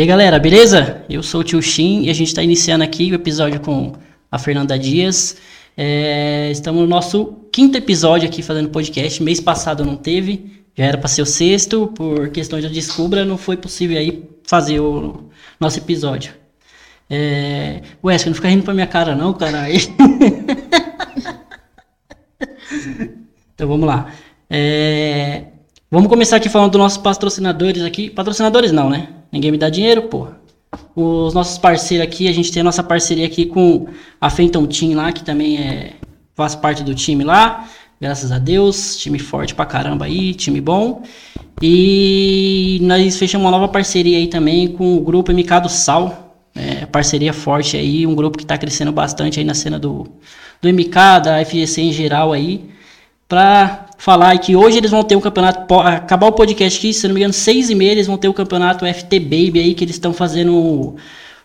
E aí galera, beleza? Eu sou o Tio Shin e a gente está iniciando aqui o episódio com a Fernanda Dias. É, estamos no nosso quinto episódio aqui fazendo podcast. Mês passado não teve, já era para ser o sexto, por questões de descubra, não foi possível aí fazer o nosso episódio. É... Wesley, não fica rindo pra minha cara não, caralho. então vamos lá. É... Vamos começar aqui falando dos nossos patrocinadores aqui. Patrocinadores não, né? Ninguém me dá dinheiro, porra. Os nossos parceiros aqui, a gente tem a nossa parceria aqui com a Fenton Team lá, que também é, faz parte do time lá. Graças a Deus, time forte pra caramba aí, time bom. E nós fechamos uma nova parceria aí também com o grupo MK do Sal. É, parceria forte aí, um grupo que tá crescendo bastante aí na cena do, do MK, da FGC em geral aí. Pra falar que hoje eles vão ter um campeonato, acabar o podcast aqui, se não me engano, seis e meia, eles vão ter o um campeonato FT Baby aí, que eles estão fazendo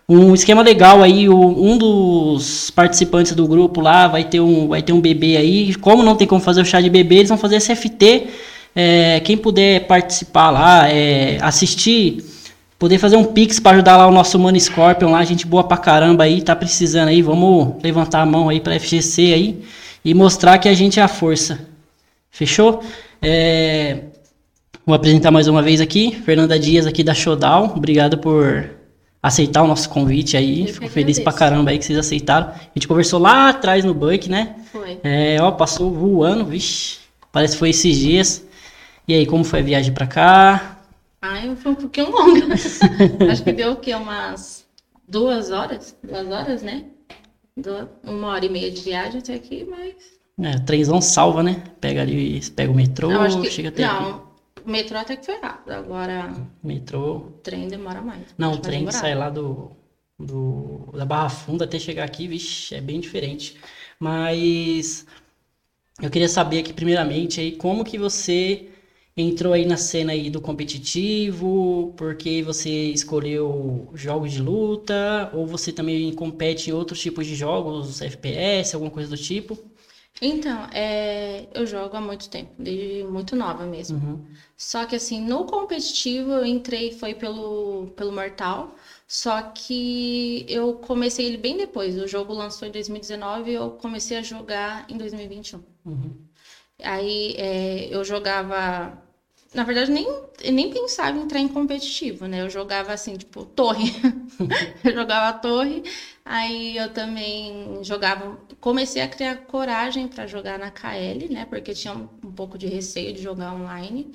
um esquema legal aí, um dos participantes do grupo lá vai ter um, vai ter um bebê aí, como não tem como fazer o chá de bebê, eles vão fazer esse FT, é, quem puder participar lá, é, assistir, poder fazer um pix para ajudar lá o nosso Mano Scorpion lá, gente boa pra caramba aí, tá precisando aí, vamos levantar a mão aí pra FGC aí, e mostrar que a gente é a força. Fechou? É... Vou apresentar mais uma vez aqui, Fernanda Dias aqui da Showdown. Obrigado por aceitar o nosso convite aí. Fico feliz pra caramba aí que vocês aceitaram. A gente conversou lá atrás no Buck, né? Foi. É, ó, passou voando, vixe. Parece que foi esses dias. E aí, como foi a viagem pra cá? Ai, foi um pouquinho longa. Acho que deu o quê? Umas duas horas? Duas horas, né? Uma hora e meia de viagem até aqui, mas é, trenzão salva, né? Pega ali, pega o metrô, que, chega até não, aqui. o metrô até que foi rápido, agora... Metrô... O trem demora mais. Não, o trem que sai lá do, do, da Barra Funda até chegar aqui, vixe, é bem diferente. Mas eu queria saber aqui, primeiramente, aí, como que você entrou aí na cena aí do competitivo, porque você escolheu jogos de luta, ou você também compete em outros tipos de jogos, FPS, alguma coisa do tipo? Então, é, eu jogo há muito tempo, desde muito nova mesmo. Uhum. Só que assim, no competitivo eu entrei foi pelo, pelo Mortal, só que eu comecei ele bem depois. O jogo lançou em 2019 e eu comecei a jogar em 2021. Uhum. Aí é, eu jogava na verdade, nem, nem pensava em entrar em competitivo, né? Eu jogava assim, tipo, torre. eu jogava torre, aí eu também jogava. Comecei a criar coragem para jogar na KL, né? Porque tinha um, um, pouco de receio de jogar online.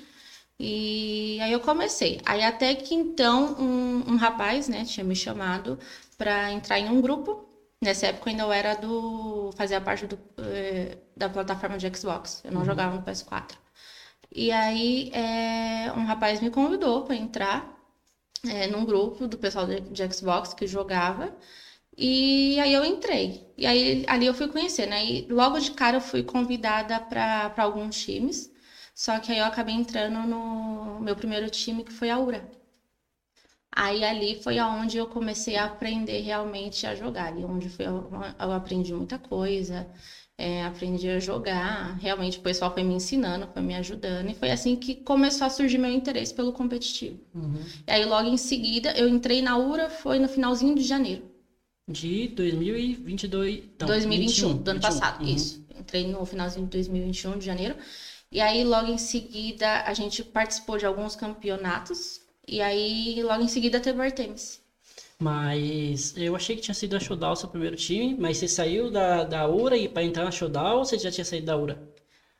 E aí eu comecei. Aí até que então um, um rapaz, né, tinha me chamado para entrar em um grupo. Nessa época ainda eu era do. fazia parte do, eh, da plataforma de Xbox. Eu não uhum. jogava no PS4. E aí é, um rapaz me convidou para entrar é, num grupo do pessoal de, de, Xbox que jogava. E aí eu entrei. E aí ali eu fui conhecer, né? E logo de cara eu fui convidada para alguns times. Só que aí eu acabei entrando no meu primeiro time, que foi a URA. Aí ali foi aonde eu comecei a aprender realmente a jogar. Ali onde foi, eu, eu aprendi muita coisa é, aprendi a jogar. Realmente o pessoal foi me ensinando, foi me ajudando. E foi assim que começou a surgir meu interesse pelo competitivo. Uhum. E aí, logo em seguida, eu entrei na URA, foi no finalzinho de janeiro. De 2022. Não, 2021, 21, do ano 21. passado, uhum. isso. Entrei no finalzinho de 2021, de janeiro. E aí, logo em seguida, a gente participou de alguns campeonatos. E aí, logo em seguida, teve o Artemis. Mas eu achei que tinha sido a Showdown o seu primeiro time, mas você saiu da, da URA e para entrar na Showdown ou você já tinha saído da URA?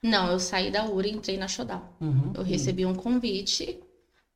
Não, eu saí da URA e entrei na Showdown. Uhum, eu recebi um convite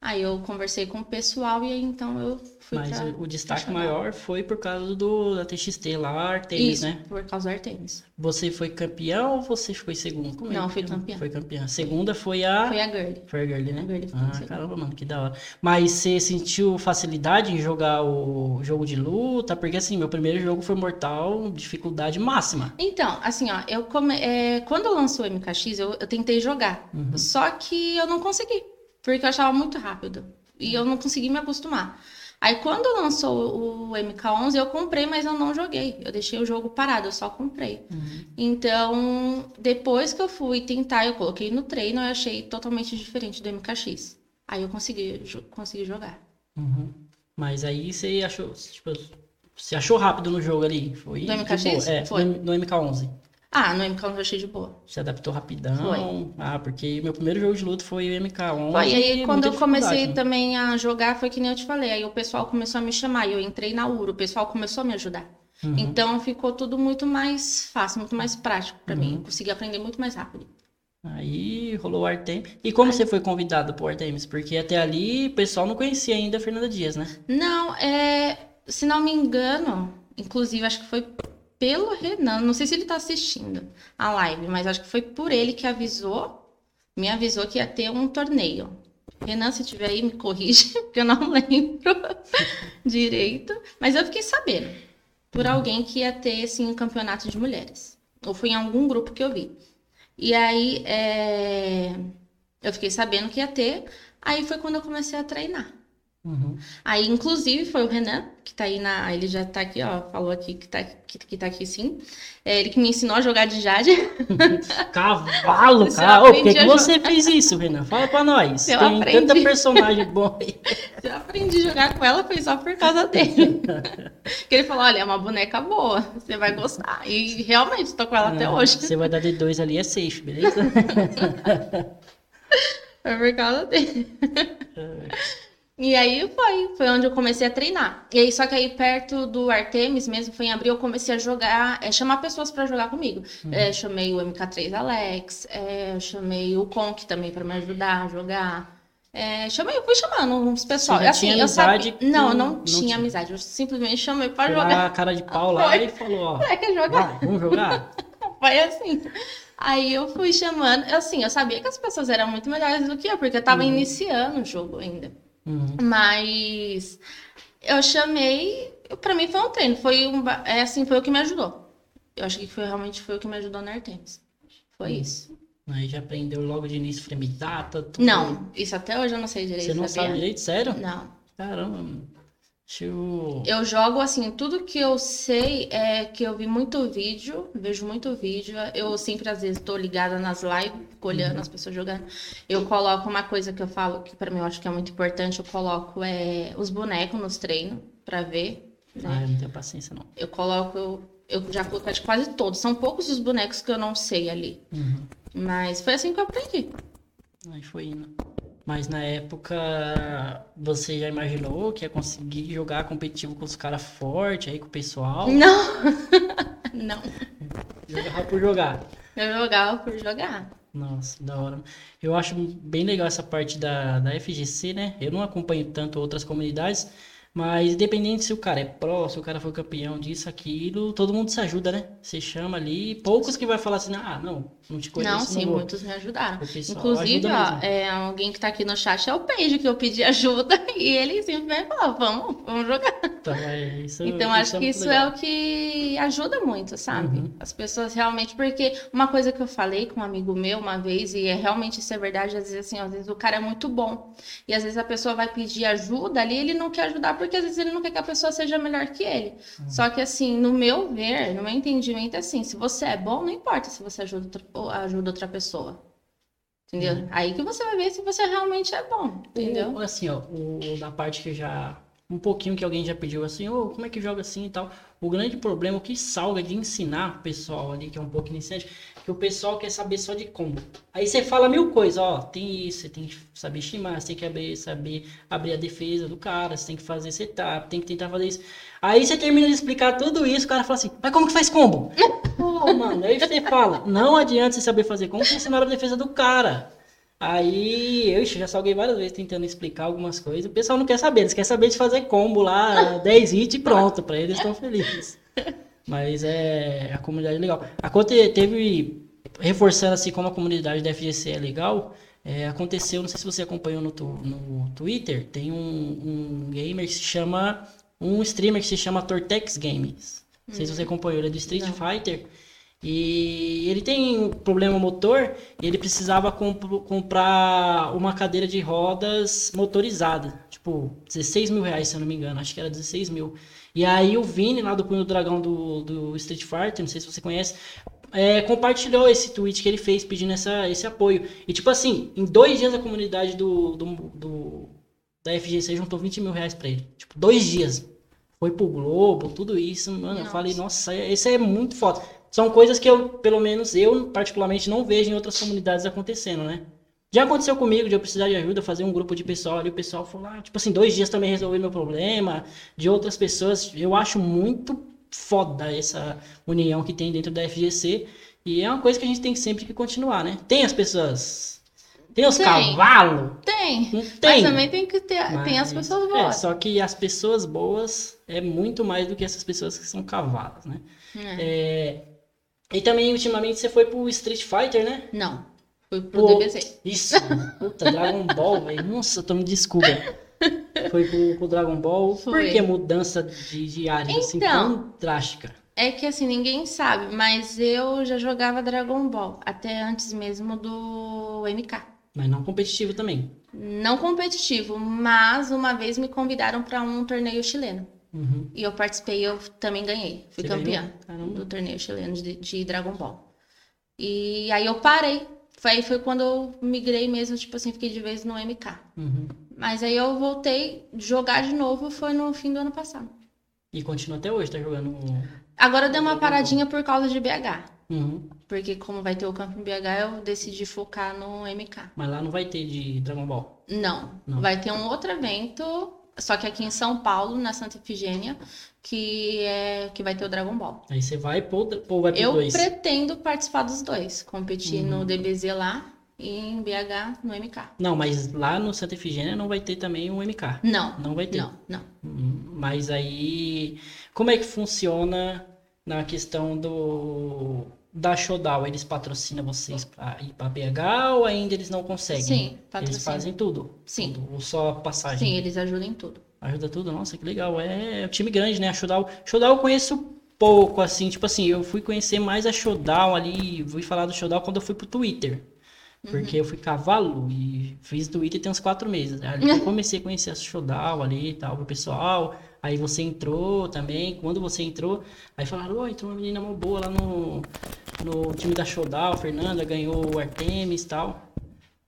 Aí eu conversei com o pessoal e aí então eu fui Mas pra, o destaque maior foi por causa do da TXT lá, Artemis, Isso, né? por causa do Artemis. Você foi campeão ou você foi segundo? Como Não, é? fui campeã. Foi campeã. Segunda foi a... Foi a Girl. Foi a Girl, né? A Girl ah, caramba, mano, que da hora. Mas você sentiu facilidade em jogar o jogo de luta? Porque assim, meu primeiro jogo foi Mortal, dificuldade máxima. Então, assim, ó, eu come... É, quando lançou o MKX, eu, eu tentei jogar. Uhum. Só que eu não consegui porque eu achava muito rápido e eu não consegui me acostumar. Aí quando lançou o MK11, eu comprei, mas eu não joguei. Eu deixei o jogo parado, eu só comprei. Uhum. Então, depois que eu fui tentar, eu coloquei no treino, eu achei totalmente diferente do MKX. Aí eu consegui, consegui jogar. Uhum. Mas aí você achou, tipo, você achou rápido no jogo ali? Foi Do MKX? boa. É, Foi. no, no MK11. Ah, no MK eu achei de boa. Se adaptou rapidão. Foi. Ah, porque meu primeiro jogo de luta foi o MK11. Foi, e aí quando eu comecei né? também a jogar, foi que nem eu te falei. Aí o pessoal começou a me chamar, e eu entrei na URO, o pessoal começou a me ajudar. Uhum. Então ficou tudo muito mais fácil, muito mais prático pra Uhum. mim. Eu consegui aprender muito mais rápido. Aí rolou o Artemis. E como você foi convidado pro Artemis? Porque até ali o pessoal não conhecia ainda a Fernanda Dias, né? Não, é. Se não me engano, inclusive acho que foi pelo Renan. Não sei se ele tá assistindo a live, mas acho que foi por ele que avisou. Me avisou que ia ter um torneio. Renan, se tiver aí, me corrige, porque eu não lembro direito. Mas eu fiquei sabendo por alguém que ia ter assim, um campeonato de mulheres. Ou foi em algum grupo que eu vi. E aí é, eu fiquei sabendo que ia ter. Aí foi quando eu comecei a treinar. Uhum. Aí, inclusive, foi o Renan, que tá aí na. Ele já tá aqui, ó. Falou aqui que tá, que, que tá aqui sim. É ele que me ensinou a jogar de Jade. Cavalo, cara. Ô, por que, que você fez isso, Renan? Fala pra nós. Eu Tem aprendi. tanta personagem boa aí. Eu aprendi a jogar com ela, foi só por causa dele. que ele falou: olha, é uma boneca boa, você vai gostar. E realmente, tô com ela até Ah, hoje. Você vai dar D2 ali, é safe, beleza? Foi por causa dele. E aí foi, foi onde eu comecei a treinar. E aí, só que aí perto do Artemis mesmo, foi em abril, eu comecei a jogar, é, chamar pessoas pra jogar comigo. É, chamei o MK3 Alex, é, chamei o Conk também pra me ajudar a jogar. É, chamei, eu fui chamando uns pessoal. Você já assim, tinha eu sabia. amizade Não, com- eu não, não tinha, tinha. amizade, eu simplesmente chamei pra Foi jogar. a cara de pau lá Foi. e falou, ó. É, quer jogar? Vai, vamos jogar? Foi assim. Aí eu fui chamando, assim, eu sabia que as pessoas eram muito melhores do que eu, porque eu tava iniciando o jogo ainda. Uhum. Mas eu chamei, pra mim foi um treino, foi um, é assim, foi o que me ajudou. Eu acho que foi realmente foi o que me ajudou na Artemis. Foi Hum. isso. Aí já aprendeu logo de início frame data, tudo. Não, isso até hoje eu não sei direito, Você não sabia? sabe direito? Sério? Não. Caramba, Deixa eu... Jogo assim, tudo que eu sei é que eu vi muito vídeo, vejo muito vídeo. Eu sempre, às vezes, tô ligada nas lives, olhando as pessoas jogando. Eu coloco uma coisa que eu falo que pra mim eu acho que é muito importante, eu coloco é, os bonecos nos treinos pra ver. né? Ah, eu não tenho paciência, não. Eu coloco, eu, eu já coloquei de quase todos. São poucos os bonecos que eu não sei ali. Uhum. Mas foi assim que eu aprendi. Aí foi indo. Mas na época, você já imaginou que ia conseguir jogar competitivo com os caras fortes aí, com o pessoal? Não! não. Jogava por jogar. Eu jogava por jogar. Nossa, da hora. Eu acho bem legal essa parte da, da FGC, né? Eu não acompanho tanto outras comunidades, mas independente se o cara é pró, se o cara foi campeão disso, aquilo, todo mundo se ajuda, né? Você chama ali, poucos que vai falar assim, ah, não, não te conheço, Não, sim, vou. muitos me ajudaram. Pessoal Inclusive, ajuda ó, é, alguém que tá aqui no chat é o Peide, que eu pedi ajuda e ele sempre vai falar, vamos, vamos jogar. Então, é, isso, Então, acho que muito isso legal. é o que ajuda muito, sabe? Uhum. As pessoas realmente, porque uma coisa que eu falei com um amigo meu uma vez, e é realmente isso é verdade, às vezes assim, às vezes o cara é muito bom. E às vezes a pessoa vai pedir ajuda ali, ele não quer ajudar, porque às vezes ele não quer que a pessoa seja melhor que ele. Uhum. Só que assim, no meu ver, no meu entendimento, é assim, se você é bom, não importa se você ajuda outra, ou ajuda outra pessoa. Entendeu? Uhum. Aí que você vai ver se você realmente é bom, entendeu? O- assim, ó, o, da parte que já. Um pouquinho que alguém já pediu assim, ô, como é que joga assim e tal. O grande problema, o que salga de ensinar o pessoal ali, que é um pouco iniciante, que o pessoal quer saber só de combo. Aí você fala mil coisas, ó, tem isso, você tem que saber estimar, você tem que abrir, saber abrir a defesa do cara, você tem que fazer setup, tem que tentar fazer isso. Aí você termina de explicar tudo isso, o cara fala assim, mas como que faz combo? Pô, mano, aí você fala, não adianta você saber fazer combo, você ensinar a defesa do cara. Aí, eu já salguei várias vezes tentando explicar algumas coisas. O pessoal não quer saber, eles querem saber de fazer combo lá, 10 hits e pronto, pra eles estão felizes. Mas é, a comunidade é legal. Aconte, teve, reforçando assim como a comunidade da FGC é legal, é, aconteceu, não sei se você acompanhou no, no Twitter, tem um, um gamer que se chama, um streamer que se chama Tortex Games. Não sei se você acompanhou, ele é do Street Não. Fighter. E ele tem um problema motor e ele precisava comp- comprar uma cadeira de rodas motorizada. Tipo, 16 mil reais, se eu não me engano. Acho que era 16 mil. E aí o Vini, lá do Punho do Dragão do, do Street Fighter, não sei se você conhece, é, compartilhou esse tweet que ele fez pedindo essa, esse apoio. E tipo assim, em dois dias a comunidade do, do, do, da FGC juntou 20 mil reais pra ele. Tipo, dois dias. Foi pro Globo, tudo isso. Mano, eu Nossa. falei, nossa, isso é muito foda. São coisas que eu, pelo menos eu, particularmente, não vejo em outras comunidades acontecendo, né? Já aconteceu comigo de eu precisar de ajuda, fazer um grupo de pessoal ali, o pessoal falou, ah, tipo assim, dois dias também resolver meu problema, de outras pessoas. Eu acho muito foda essa união que tem dentro da FGC. E é uma coisa que a gente tem sempre que continuar, né? Tem as pessoas. Tem os Tem. cavalos. Tem. Não Mas tem. também tem que ter. Tem as Mas- pessoas É, boas. só que as pessoas boas é muito mais do que essas pessoas que são cavalos, né? É. É, E também, ultimamente, você foi pro Street Fighter, né? Não. Fui pro Pô, DBZ. Isso, puta, Dragon Ball, velho. Nossa, tô me desculpa. Foi pro, pro Dragon Ball. Por Foi. que mudança de, de área assim Então. tão drástica? É que assim, ninguém sabe, mas eu já jogava Dragon Ball. Até antes mesmo do MK. Mas não competitivo também. Não competitivo, mas uma vez me convidaram para um torneio chileno. Uhum. E eu participei eu também ganhei. Fui Você campeã do torneio chileno de, de Dragon Ball. E aí eu parei. Foi, aí foi quando eu migrei mesmo, tipo assim, fiquei de vez no MK. Uhum. Mas aí eu voltei jogar de novo, foi no fim do ano passado. E continua até hoje, tá jogando. Agora deu uma paradinha por causa de BH. Uhum. Porque como vai ter o campo em BH, eu decidi focar no MK. Mas lá não vai ter de Dragon Ball. Não, Não. vai ter um outro evento, só que aqui em São Paulo, na Santa Efigênia, que é que vai ter o Dragon Ball. Aí você vai pro, pro pro Eu pretendo participar dos dois, competir Uhum. no DBZ lá e em BH no MK. Não, mas lá no Santa Efigênia não vai ter também um MK. Não, Não vai ter. não, não. Hum, Mas aí, como é que funciona na questão do da Showdown? Eles patrocinam vocês pra ir pra BH ou ainda eles não conseguem? Sim, Eles fazem tudo? Sim. Tudo, ou só passagem? Sim, eles ajudam em tudo. Ajuda tudo? Nossa, que legal. É, é um time grande, né? A. Showdown eu conheço pouco, assim. Tipo assim, eu fui conhecer mais a Showdown ali. Fui falar do Showdown quando eu fui pro Twitter. Porque eu fui cavalo e fiz Twitter tem uns quatro meses. Que eu comecei a conhecer a Showdown ali e tal, o pessoal. Aí você entrou também. Quando você entrou, aí falaram, ô, entrou uma menina mó boa lá no, no time da Showdown, a Fernanda ganhou o Artemis e tal.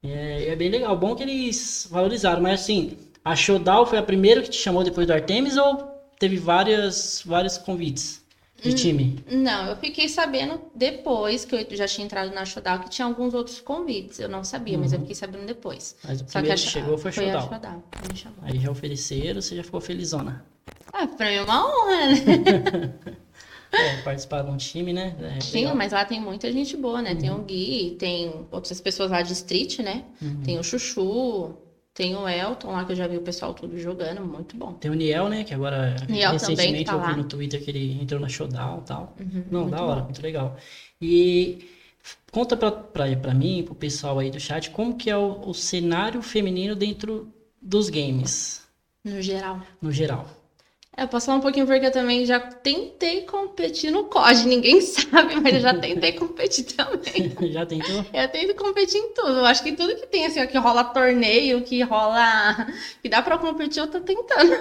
É, é bem legal. Bom que eles valorizaram, mas assim, a Showdown foi a primeira que te chamou depois do Artemis ou teve várias, vários convites de time? Não, eu fiquei sabendo depois que eu já tinha entrado na Showdown que tinha alguns outros convites. Eu não sabia, mas eu fiquei sabendo depois. Mas o Só que a chegou foi a a Showdown. Aí já ofereceram, você já ficou felizona. Ah, pra mim é uma honra, né? É, participar de um time, né? É Sim, legal. mas lá tem muita gente boa, né? Tem o Gui, tem outras pessoas lá de Street, né? Uhum. Tem o Chuchu, tem o Elton lá, que eu já vi o pessoal tudo jogando, muito bom. Tem o Niel, né? Que agora, Niel recentemente, tá eu vi lá. no Twitter que ele entrou na Showdown e tal. Uhum, Não, da hora, bom. muito legal. E conta pra, pra, pra mim, pro pessoal aí do chat, como que é o, o cenário feminino dentro dos games, No geral. no geral. É, posso falar um pouquinho porque eu também já tentei competir no COD, ninguém sabe, mas eu já tentei competir também. Já tentou? Eu tento competir em tudo. Eu acho que tudo que tem, assim, ó, que rola torneio, que rola. que dá pra competir, eu tô tentando.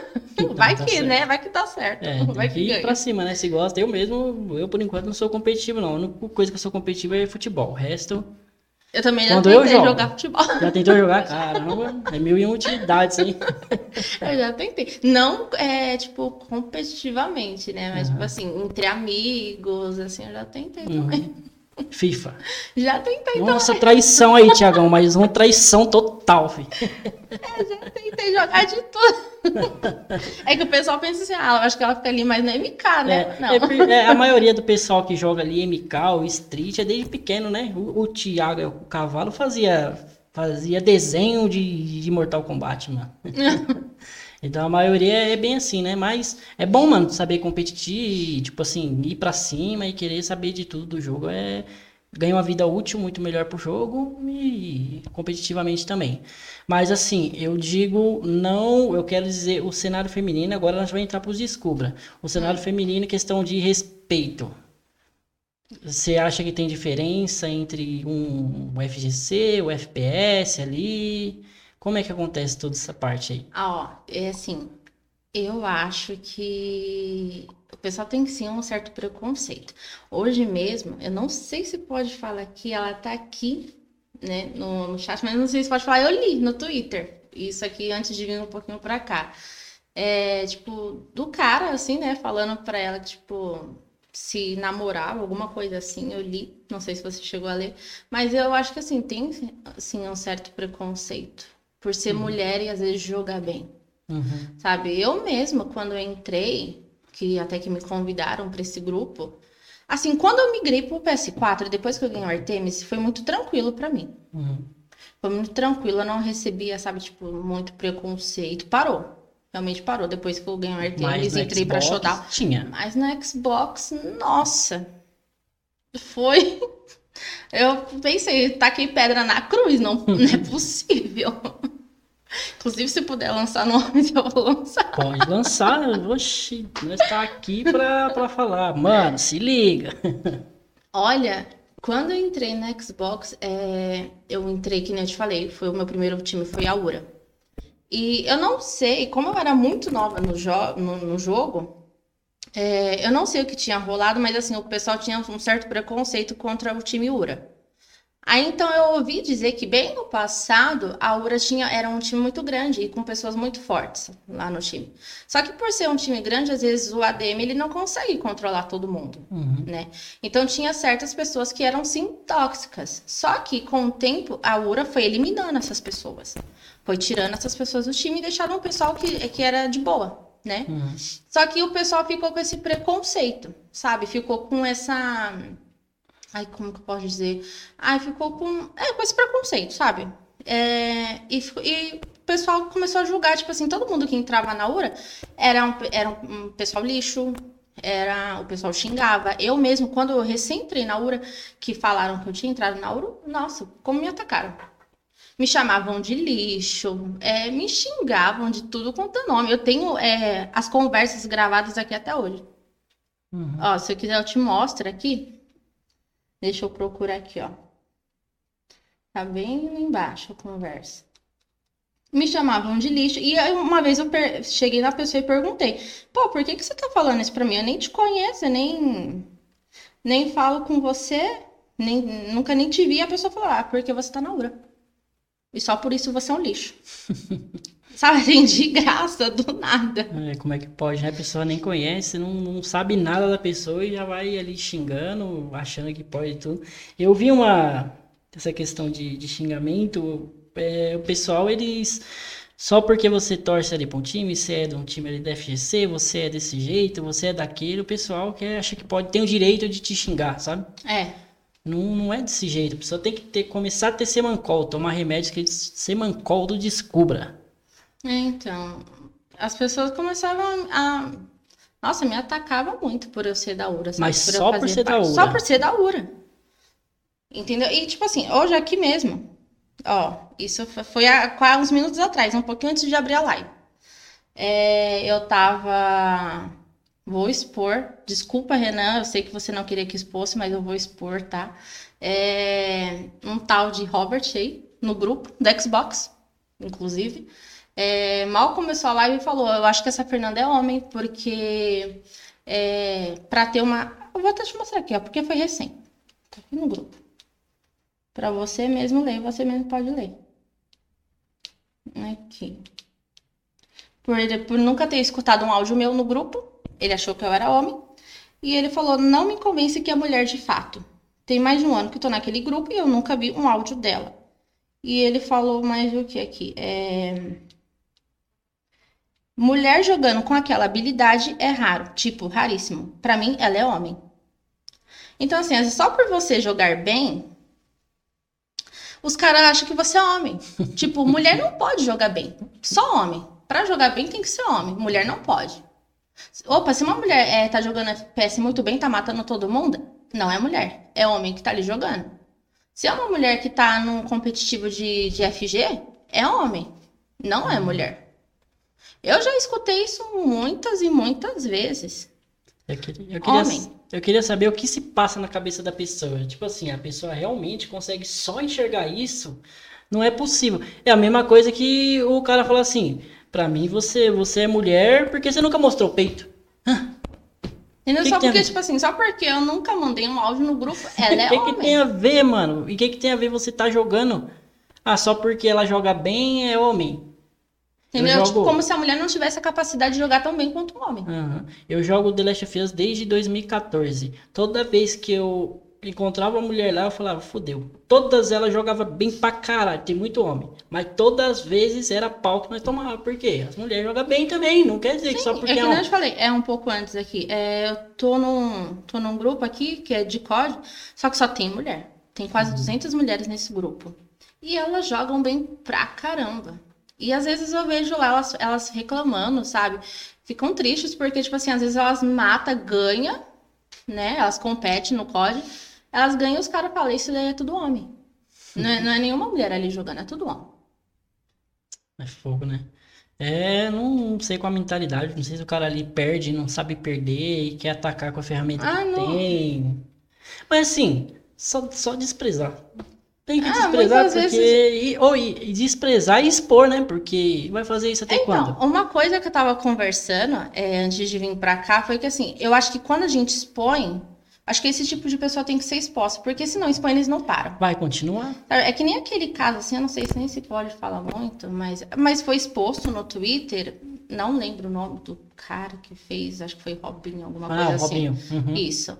Vai tá que, certo. né? Vai que tá certo. É, Vai que que ganha. pra cima, né? Se gosta. Eu mesmo, eu por enquanto não sou competitivo, não. A única coisa que eu sou competitivo é futebol. O resto, Eu também já Quando eu tentei jogo. jogar futebol. já tentou jogar? Caramba, é mil e um utilidades, hein? Eu já tentei. Não, é, tipo, competitivamente, né? Mas, Aham. tipo assim, entre amigos, assim, eu já tentei também. FIFA. Já tentei Nossa, traição aí, Tiagão, mas uma traição total, filho. também. Tentei jogar de tudo. É que o pessoal pensa assim, ah, eu acho que ela fica ali mais no MK, né? É, Não. é é, a maioria do pessoal que joga ali MK ou Street é desde pequeno, né? O, o Thiago, o cavalo, fazia, fazia desenho de, de Mortal Kombat, mano. Então a maioria é bem assim, né? Mas é bom, mano, saber competir, tipo assim, ir pra cima e querer saber de tudo do jogo. É ganha uma vida útil muito melhor pro jogo e competitivamente também. Mas assim, eu digo não, eu quero dizer o cenário feminino, agora nós vamos entrar pros descubra. O cenário feminino, questão de respeito. Você acha que tem diferença entre um, o FGC, o FPS ali? Como é que acontece toda essa parte aí? Ah, ó, é assim, eu acho que o pessoal tem sim um certo preconceito. Hoje mesmo, eu não sei se pode falar que ela tá aqui, né, no, no chat, mas não sei se pode falar, eu li no Twitter. isso aqui antes de vir um pouquinho pra cá. É, tipo, do cara, assim, né, falando pra ela, tipo, se namorava, alguma coisa assim, eu li, não sei se você chegou a ler, mas eu acho que, assim, tem, assim, um certo preconceito por ser uhum. mulher e às vezes jogar bem, uhum. sabe? Eu mesma, quando eu entrei, que até que me convidaram para esse grupo, assim, quando eu migrei pro PS4, depois que eu ganhei o Artemis, foi muito tranquilo para mim. Uhum. Foi muito tranquilo, eu não recebia, sabe, tipo, muito preconceito. Parou. Realmente parou. Depois que eu ganhei o Artemis, entrei Xbox, pra. Tinha. Mas no Xbox, nossa. Foi. Eu pensei, taquei pedra na cruz, não, não é possível. Inclusive, se puder lançar nomes, eu vou lançar. Pode lançar, oxi, nós tá aqui pra, pra falar. Mano, se liga. Olha, quando eu entrei no Xbox, é, eu entrei, que nem eu te falei, foi o meu primeiro time, foi a URA. E eu não sei, como eu era muito nova no, jo no, no jogo, é, eu não sei o que tinha rolado, mas assim, o pessoal tinha um certo preconceito contra o time URA. Aí então eu ouvi dizer que bem no passado a URA tinha, era um time muito grande e com pessoas muito fortes lá no time. Só que por ser um time grande, às vezes o ADM ele não consegue controlar todo mundo, uhum. né? Então tinha certas pessoas que eram sim tóxicas. Só que com o tempo a URA foi eliminando essas pessoas. Foi tirando essas pessoas do time e deixaram um pessoal que, que era de boa, né? Uhum. Só que o pessoal ficou com esse preconceito, sabe? Ficou com essa Ai, como que eu posso dizer? Ai, ficou com. É, com esse preconceito, sabe? É, e, e o pessoal começou a julgar, tipo assim, todo mundo que entrava na URA era um, era um pessoal lixo, era o pessoal xingava. Eu mesmo, quando eu recém entrei na URA, que falaram que eu tinha entrado na URA, nossa, como me atacaram. Me chamavam de lixo, é, me xingavam de tudo quanto é nome. Eu tenho é, as conversas gravadas aqui até hoje. Uhum. Ó, se eu quiser, eu te mostro aqui. Deixa eu procurar aqui, ó. Tá bem embaixo a conversa. Me chamavam de lixo. E uma vez eu cheguei na pessoa e perguntei: pô, por que, que você tá falando isso pra mim? Eu nem te conheço, nem, nem falo com você, nem, nunca nem te vi. A pessoa falou: ah, porque você tá na URA. E só por isso você é um lixo. Sabe, assim, de graça, do nada. É, como é que pode, né? A pessoa nem conhece, não, não sabe nada da pessoa e já vai ali xingando, achando que pode tudo. Eu vi uma. Essa questão de, de xingamento, é, o pessoal, eles. Só porque você torce ali para um time, você é de um time ali da FGC, você é desse jeito, você é daquele, o pessoal que acha que pode ter o direito de te xingar, sabe? É. Não, não é desse jeito. A pessoa tem que ter, começar a ter semancol, tomar remédios que semancol do descubra. É, então, as pessoas começavam a. Nossa, me atacava muito por eu ser da URA. Sabe? Mas por só por ser parte. da URA. Só por ser da URA. Entendeu? E tipo assim, hoje aqui mesmo. Ó, isso foi há, há uns minutos atrás, um pouquinho antes de abrir a live. É, eu tava. Vou expor. Desculpa, Renan, eu sei que você não queria que expôsse, mas eu vou expor, tá? É, um tal de Robert aí, no grupo do Xbox, inclusive. É, mal começou a live e falou: Eu acho que essa Fernanda é homem, porque é, para ter uma. Eu vou até te mostrar aqui, ó, porque foi recém. Tá aqui no grupo. Para você mesmo ler, você mesmo pode ler. Aqui. Por, por nunca ter escutado um áudio meu no grupo, ele achou que eu era homem. E ele falou: Não me convence que é mulher de fato. Tem mais de um ano que eu tô naquele grupo e eu nunca vi um áudio dela. E ele falou mais o que aqui? É. Mulher jogando com aquela habilidade é raro, tipo, raríssimo. Para mim, ela é homem. Então, assim, só por você jogar bem, os caras acham que você é homem. tipo, mulher não pode jogar bem. Só homem. Para jogar bem tem que ser homem. Mulher não pode. Opa, se uma mulher é, tá jogando FPS muito bem, tá matando todo mundo, não é mulher. É homem que tá ali jogando. Se é uma mulher que tá num competitivo de, de FG, é homem. Não é mulher. Eu já escutei isso muitas e muitas vezes. Eu queria, eu queria, Homem. Eu queria saber o que se passa na cabeça da pessoa. Tipo assim, a pessoa realmente consegue só enxergar isso? Não é possível. É a mesma coisa que o cara fala assim: pra mim você, você é mulher porque você nunca mostrou o peito. E não que só que porque, tipo assim, só porque eu nunca mandei um áudio no grupo, ela é O que, que tem a ver, mano? E o que, que tem a ver você tá jogando? Ah, só porque ela joga bem é homem. Entendeu? Eu Tipo, jogo- como se a mulher não tivesse a capacidade de jogar tão bem quanto o homem. Aham. Eu jogo The Last of Us desde 2014. Toda vez que eu encontrava uma mulher lá, eu falava, fodeu. Todas elas jogavam bem pra caralho, tem muito homem. Mas todas as vezes era pau que nós tomávamos. Por quê? As mulheres jogam bem também, não quer dizer que só É porque que é nem eu falei, é um pouco antes aqui. É, eu tô num, tô num grupo aqui que é de código, só que só tem mulher. Tem quase 200 mulheres nesse grupo. E elas jogam bem pra caramba. E às vezes eu vejo lá elas, elas reclamando, sabe? Ficam tristes porque, tipo assim, às vezes elas matam, ganham, né? Elas competem no código, elas ganham e os caras falam, isso daí é tudo homem. Não é, não é nenhuma mulher ali jogando, é tudo homem. É fogo, né? É, não sei qual a mentalidade, não sei se o cara ali perde, não sabe perder e quer atacar com a ferramenta Ah, que não. tem. Mas assim, só, só desprezar. Tem que Ah, desprezar porque. vezes- E, ou, e, e desprezar e expor, né? Porque vai fazer isso até Então, quando? uma coisa que eu tava conversando é, antes de vir pra cá foi que assim, eu acho que quando a gente expõe, acho que esse tipo de pessoa tem que ser exposta, porque se não expõe, eles não param. Vai continuar? É que nem aquele caso, assim, eu não sei se nem se pode falar muito, mas, mas foi exposto no Twitter, não lembro o nome do cara que fez, acho que foi Robinho, alguma Ah, coisa assim. Robinho. Uhum. Isso.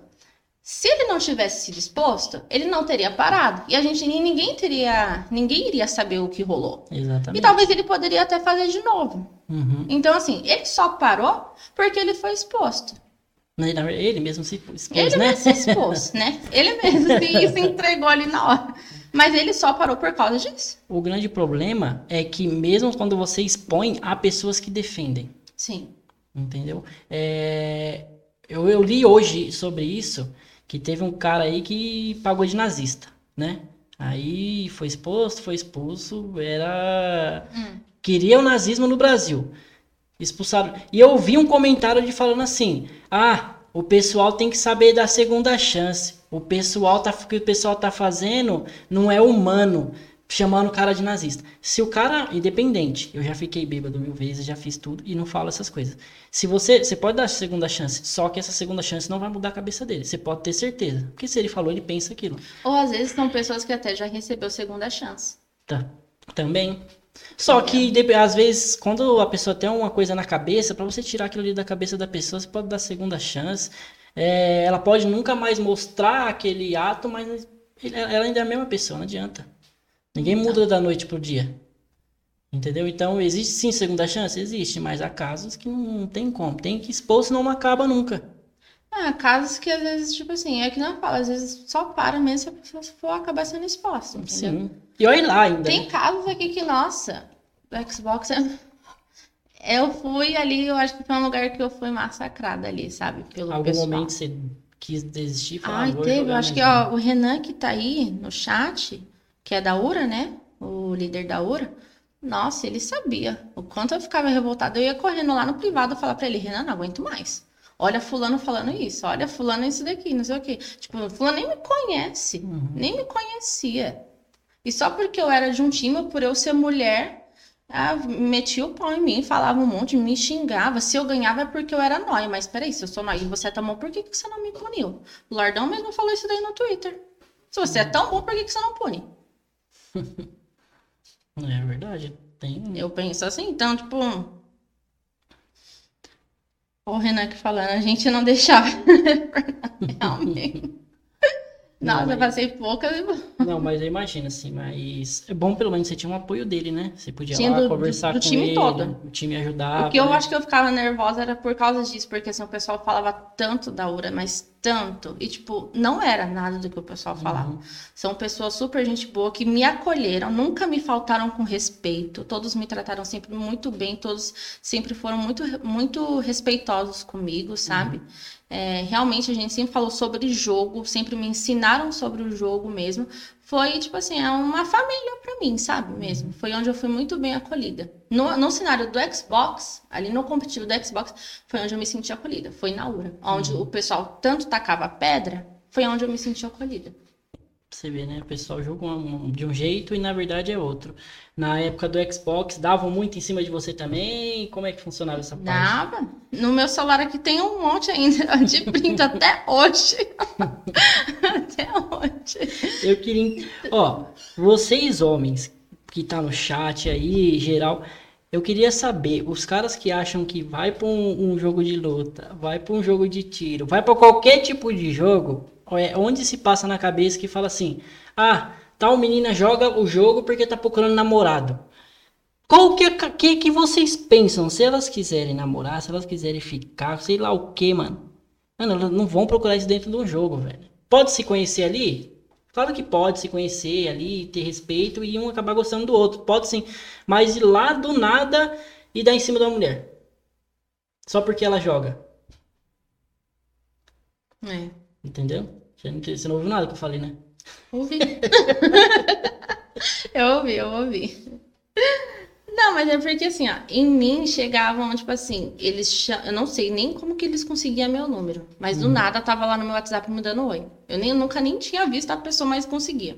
Se ele não tivesse sido exposto, ele não teria parado. E a gente e ninguém teria, ninguém iria saber o que rolou. E Exatamente. talvez ele poderia até fazer de novo. Uhum. Então, assim, ele só parou porque ele foi exposto. Ele mesmo se expôs, Ele né? mesmo se expôs, né? Ele mesmo se, se entregou ali na hora. Mas ele só parou por causa disso. O grande problema é que mesmo quando você expõe, há pessoas que defendem. Sim. Entendeu? É, Eu, eu li hoje sobre isso, que teve um cara aí que pagou de nazista, né? Aí foi exposto, foi expulso, era... Hum. Queria o nazismo no Brasil. Expulsaram. E eu vi um comentário de falando assim, ah, o pessoal tem que saber da segunda chance. O pessoal tá, o que o pessoal tá fazendo não é humano, chamando o cara de nazista. Se o cara, independente, eu já fiquei bêbado mil vezes, já fiz tudo e não falo essas coisas. Se você, você pode dar segunda chance, só que essa segunda chance não vai mudar a cabeça dele. Você pode ter certeza. Porque se ele falou, ele pensa aquilo. Ou às vezes são pessoas que até já recebeu segunda chance. Tá. Também. Só que às vezes, quando a pessoa tem uma coisa na cabeça, pra você tirar aquilo ali da cabeça da pessoa, você pode dar segunda chance. É, ela pode nunca mais mostrar aquele ato, mas ela ainda é a mesma pessoa, não adianta. Ninguém muda da noite pro dia. Entendeu? Então, existe sim segunda chance? Existe, mas há casos que não tem como. Tem que expor, senão não acaba nunca. Ah, casos que às vezes, tipo assim, é que não fala, às vezes só para mesmo se a pessoa for acabar sendo exposta, entendeu? Sim. E olha lá ainda. Tem né? casos aqui que, nossa, o Xbox é... Eu fui ali, eu acho que foi um lugar que eu fui massacrada ali, sabe? Pelo Algum pessoal. momento você quis desistir? falar, Ai, "Ah, teve. Eu acho que, um." ó, o Renan que tá aí no chat, que é da URA, né? O líder da URA. Nossa, ele sabia o quanto eu ficava revoltada. Eu ia correndo lá no privado falar pra ele, Renan, não aguento mais. Olha fulano falando isso, olha fulano isso daqui, não sei o quê. Tipo, fulano nem me conhece, Uhum. nem me conhecia. E só porque eu era de um time, por eu ser mulher, ah, metia o pau em mim, falava um monte, me xingava. Se eu ganhava é porque eu era nóia. Mas peraí, se eu sou nóia e você é tão bom, por que, que você não me puniu? O Lordão mesmo falou isso daí no Twitter. Se você é tão bom, por que, que você não pune? É verdade. Tem. Eu penso assim, então, tipo. O Renan que falando, a gente não deixava. Realmente. Não, Nossa, eu passei poucas. Não, mas eu imagino, assim, mas é bom pelo menos você tinha um apoio dele, né? Você podia Tinha lá do- conversar do com time ele, todo. o time ajudava. O que eu né? acho que eu ficava nervosa era por causa disso, porque assim, o pessoal falava tanto da URA, mas tanto. E, tipo, não era nada do que o pessoal falava. Uhum. São pessoas super gente boa que me acolheram, nunca me faltaram com respeito. Todos me trataram sempre muito bem, todos sempre foram muito, muito respeitosos comigo, sabe? É, realmente a gente sempre falou sobre jogo, sempre me ensinaram sobre o jogo mesmo. Foi, tipo assim, é uma família pra mim, sabe? Mesmo. Foi onde eu fui muito bem acolhida. No, no cenário do Xbox, ali no competitivo do Xbox, foi onde eu me senti acolhida. Foi na URA. Onde o pessoal tanto tacava pedra, foi onde eu me senti acolhida. Você vê, né? O pessoal joga um- de um jeito e na verdade é outro. Na época do Xbox, davam muito em cima de você também? Como é que funcionava essa parte? Dava. No meu celular aqui tem um monte ainda de print até hoje. até hoje. Eu queria. Ó, vocês homens que tá no chat aí, geral, Eu queria saber, os caras que acham que vai pra um, um jogo de luta, vai pra um jogo de tiro, vai pra qualquer tipo de jogo, onde se passa na cabeça que fala assim: ah, tal menina joga o jogo porque tá procurando namorado. Qual que, é que, que vocês pensam? Se elas quiserem namorar, se elas quiserem ficar, sei lá o que, mano. Mano, elas não vão procurar isso dentro do jogo, velho. Pode se conhecer ali? Claro que pode se conhecer ali, ter respeito e um acabar gostando do outro. Pode sim. Mas ir lá do nada e dar em cima da mulher. Só porque ela joga. É. Entendeu? Você não, você não ouviu nada que eu falei, né? Ouvi. eu ouvi, eu ouvi. Não, mas é porque assim, ó, em mim chegavam, tipo assim, eles. cha- Eu não sei nem como que eles conseguiam meu número. Mas do nada tava lá no meu WhatsApp me dando oi. Eu nem, nunca nem tinha visto a pessoa, mas conseguia.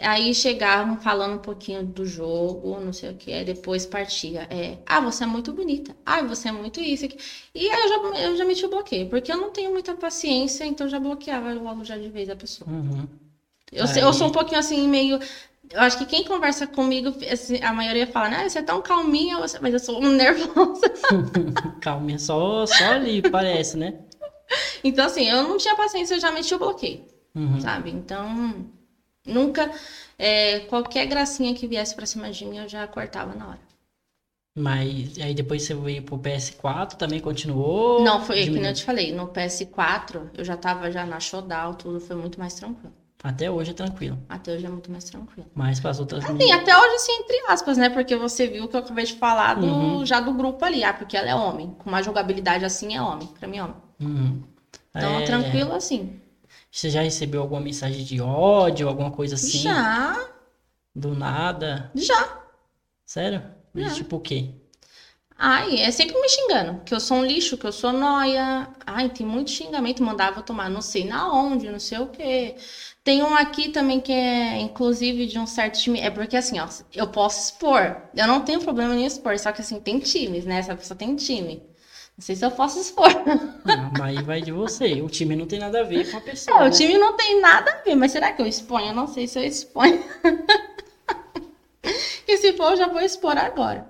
Aí chegavam falando um pouquinho do jogo, não sei o que, aí depois partia. É, ah, você é muito bonita. Ah, você é muito isso aqui. E aí eu já, eu já meti o bloqueio, porque eu não tenho muita paciência, então já bloqueava logo já de vez a pessoa. Uhum. Eu, sei- eu Aí- sou um pouquinho assim, meio. Eu acho que quem conversa comigo, assim, a maioria fala, né? Você é tão calminha, você- mas eu sou um nervosa. Calma, só, só ali parece, né? Então, assim, eu não tinha paciência, eu já meti o bloqueio, Uhum. sabe? Então, nunca. é, qualquer gracinha que viesse pra cima de mim, eu já cortava na hora. Mas aí depois você veio pro PS4, também continuou? não, foi que nem eu te falei, no PS4, eu já tava já na showdown, tudo foi muito mais tranquilo. Até hoje é tranquilo. Até hoje é muito mais tranquilo. Mas para as outras Assim, meninas. até hoje, assim, entre aspas, né? Porque você viu que eu acabei de falar do, Uhum. já do grupo ali. Ah, porque ela é homem. Com uma jogabilidade assim, é homem. Pra mim, é homem. Uhum. Então, É, tranquilo assim. Você já recebeu alguma mensagem de ódio, alguma coisa assim? Já, Do nada? já. Sério? Já. tipo o quê? Ai, é sempre me xingando. Que eu sou um lixo, que eu sou noia. Ai, tem muito xingamento. Mandava tomar não sei na onde, não sei o quê. Tem um aqui também que é, inclusive, de um certo time. É porque assim, ó, eu posso expor. Eu não tenho problema em expor, só que assim, tem times, né? Essa pessoa tem time. Não sei se eu posso expor. Ah, mas aí vai de você. O time não tem nada a ver com a pessoa. É, o né? time não tem nada a ver, mas será que eu exponho? Eu não sei se eu exponho. e se for, eu já vou expor agora.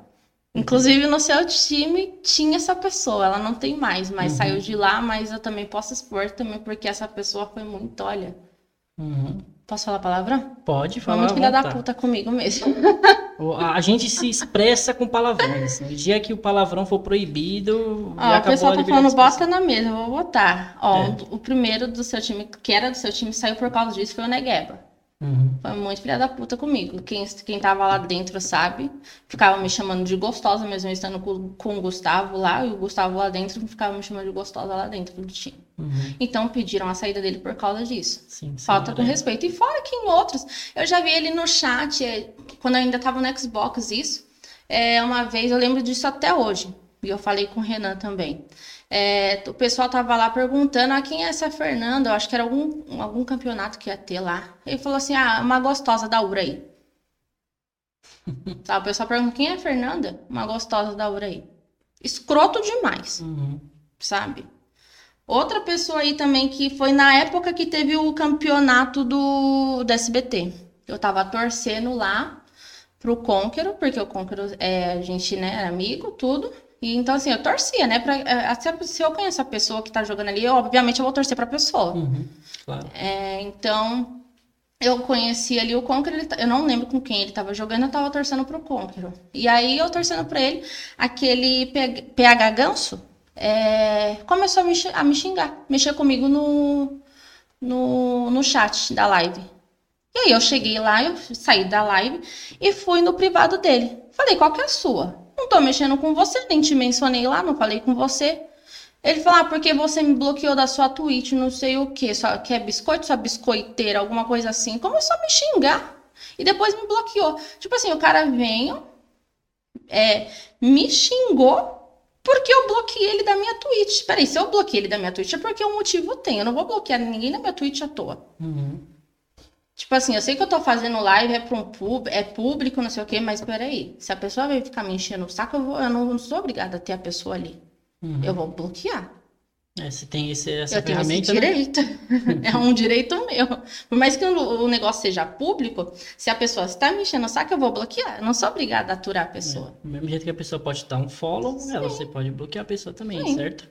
Inclusive, no seu time tinha essa pessoa, ela não tem mais, mas Uhum. saiu de lá, mas eu também posso expor também, porque essa pessoa foi muito, olha. Uhum. Posso falar palavrão? Pode Foi falar. muito à filha da puta comigo mesmo. A gente se expressa com palavrões. No dia que o palavrão for proibido, Ó, o pessoal tá falando bota na mesa, eu vou botar. Ó, É. o primeiro do seu time, que era do seu time, saiu por causa disso, foi o Negueba. Uhum. Foi muito filha da puta comigo. Quem, quem tava lá dentro sabe. Ficava me chamando de gostosa, mesmo estando com, com o Gustavo lá. E o Gustavo lá dentro ficava me chamando de gostosa lá dentro do time. Uhum. Então pediram a saída dele por causa disso. Sim, sim, Falta com é. respeito. E fora que em outros, eu já vi ele no chat, é, quando eu ainda tava no Xbox, isso. É, uma vez, eu lembro disso até hoje. E eu falei com o Renan também. É, o pessoal tava lá perguntando, ah, quem é essa Fernanda? Eu acho que era algum, algum campeonato que ia ter lá. Ele falou assim, ah, uma gostosa da Uraí. tá, o pessoal pergunta, quem é a Fernanda? Uma gostosa da Uraí. Escroto demais Uhum. sabe? Outra pessoa aí também que foi na época que teve o campeonato do, do SBT. Eu tava torcendo lá pro Conquero, porque o Conquero é, a gente, né, era amigo, tudo. E então, assim, eu torcia, né? Pra, é, se- eu conheço a pessoa que tá jogando ali, eu, obviamente eu vou torcer pra pessoa. Uhum. Claro. É, então, eu conheci ali o Conqueror, tá- eu não lembro com quem ele tava jogando, eu tava torcendo pro Conqueror. E aí, eu torcendo pra ele, aquele PH Ganso é, começou a me, a me xingar, mexer comigo no, no, no chat da live. E aí, eu cheguei lá, eu saí da live e fui no privado dele. Falei, qual que é a sua? Não tô mexendo com você, nem te mencionei lá, não falei com você. Ele falou, ah, porque você me bloqueou da sua Twitch, não sei o quê. Só, quer biscoito, sua biscoiteira, alguma coisa assim. Começou a me xingar. E depois me bloqueou. Tipo assim, o cara veio, é, me xingou porque eu bloqueei ele da minha Twitch. Peraí, se eu bloqueei ele da minha Twitch é porque o motivo tem. Eu não vou bloquear ninguém da minha Twitch à toa. Uhum. Tipo assim, eu sei que eu tô fazendo live, é, pra um pub, é público, não sei o quê, mas peraí. Se a pessoa veio ficar me enchendo o saco, eu, vou, eu não sou obrigada a ter a pessoa ali. Uhum. Eu vou bloquear. É, você tem esse, essa eu tenho esse ferramenta, né? direito. é um direito meu. Por mais que o, o negócio seja público, se a pessoa está me enchendo o saco, eu vou bloquear. Eu não sou obrigada a aturar a pessoa. É, do mesmo jeito que a pessoa pode dar um follow, ela, você pode bloquear a pessoa também, Sim. certo?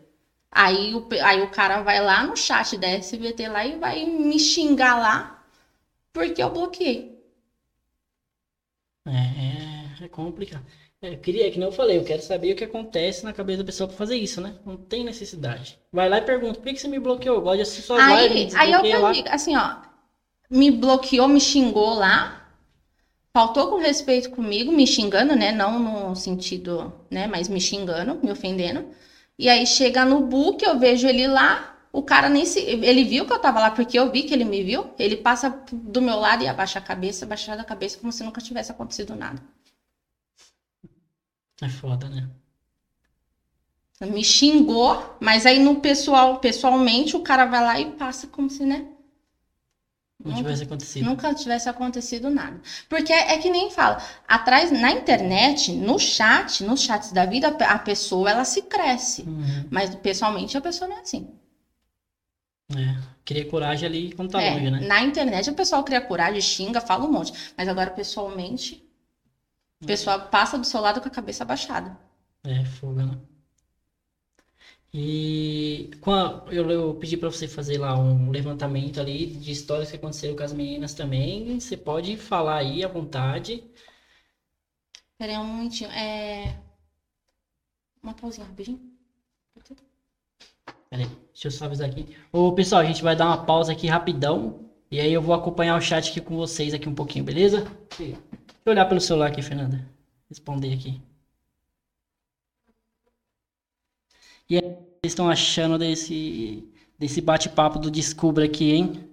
Aí o, aí o cara vai lá no chat da SBT lá e vai me xingar lá porque eu bloqueei. É, é, é complicado. É, eu queria, que nem eu falei, eu quero saber o que acontece na cabeça da pessoa pra fazer isso, né? Não tem necessidade. Vai lá e pergunta, por que, que você me bloqueou? Eu gosto de assistir suas Aí, aí eu lá. digo, assim, ó, me bloqueou, me xingou lá, faltou com respeito comigo, me xingando, né? Não no sentido, né? Mas me xingando, me ofendendo. E aí chega no book, eu vejo ele lá, o cara nem se. Ele viu que eu tava lá porque eu vi que ele me viu. Ele passa do meu lado e abaixa a cabeça, abaixa a cabeça como se nunca tivesse acontecido nada. É foda, né? Me xingou, mas aí no pessoal, pessoalmente, o cara vai lá e passa como se, né? Não Nunca- tivesse acontecido. Nunca tivesse acontecido nada. Porque é que nem fala, atrás, na internet, no chat, nos chats da vida, a pessoa, ela se cresce. Uhum. Mas pessoalmente a pessoa não é assim. É, cria coragem ali quando tá É, longe, né? Na internet o pessoal cria coragem, xinga, fala um monte. Mas agora, pessoalmente, a pessoa passa do seu lado com a cabeça abaixada. É, fogo, né? E eu, eu pedi pra você fazer lá um levantamento ali de histórias que aconteceram com as meninas também. Você pode falar aí à vontade. Pera aí um momentinho. É... Uma pausinha rapidinho. Pera aí, deixa eu só avisar aqui. Ô, pessoal, a gente vai dar uma pausa aqui rapidão. E aí eu vou acompanhar o chat aqui com vocês aqui um pouquinho, beleza? Deixa eu olhar pelo celular aqui, Fernanda. Responder aqui. E aí, vocês estão achando desse, desse bate-papo do Descubra aqui, hein?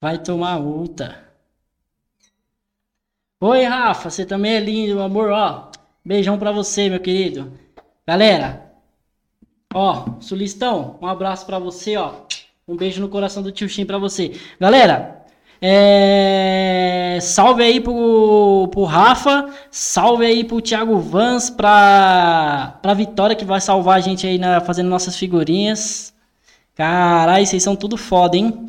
Vai tomar multa. Oi, Rafa, você também é lindo, amor, ó. Beijão pra você, meu querido. Galera, ó, Sulistão, um abraço pra você, ó. Um beijo no coração do tio Shin pra você. Galera, é... salve aí pro, pro Rafa, salve aí pro Thiago Vans, pra, pra Vitória que vai salvar a gente aí na, fazendo nossas figurinhas. Caralho, vocês são tudo foda, hein?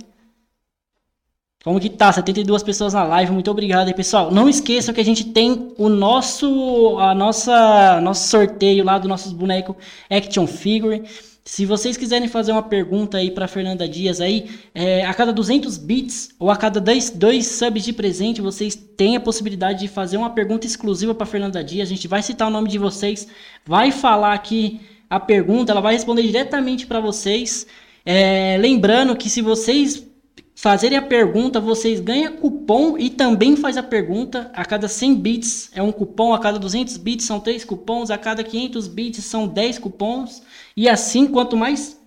Como que tá? 72 pessoas na live, muito obrigado aí, pessoal. Não esqueçam que a gente tem o nosso, a nossa, nosso sorteio lá dos nossos bonecos Action Figure. Se vocês quiserem fazer uma pergunta aí para Fernanda Dias aí, é, a cada 200 bits ou a cada 2 dois subs de presente, vocês têm a possibilidade de fazer uma pergunta exclusiva para Fernanda Dias. A gente vai citar o nome de vocês, vai falar aqui a pergunta, ela vai responder diretamente para vocês. É, lembrando que se vocês fazerem a pergunta, vocês ganham cupom e também faz a pergunta. A cada 100 bits é um cupom, a cada 200 bits são 3 cupons, a cada 500 bits são 10 cupons. E assim, quanto mais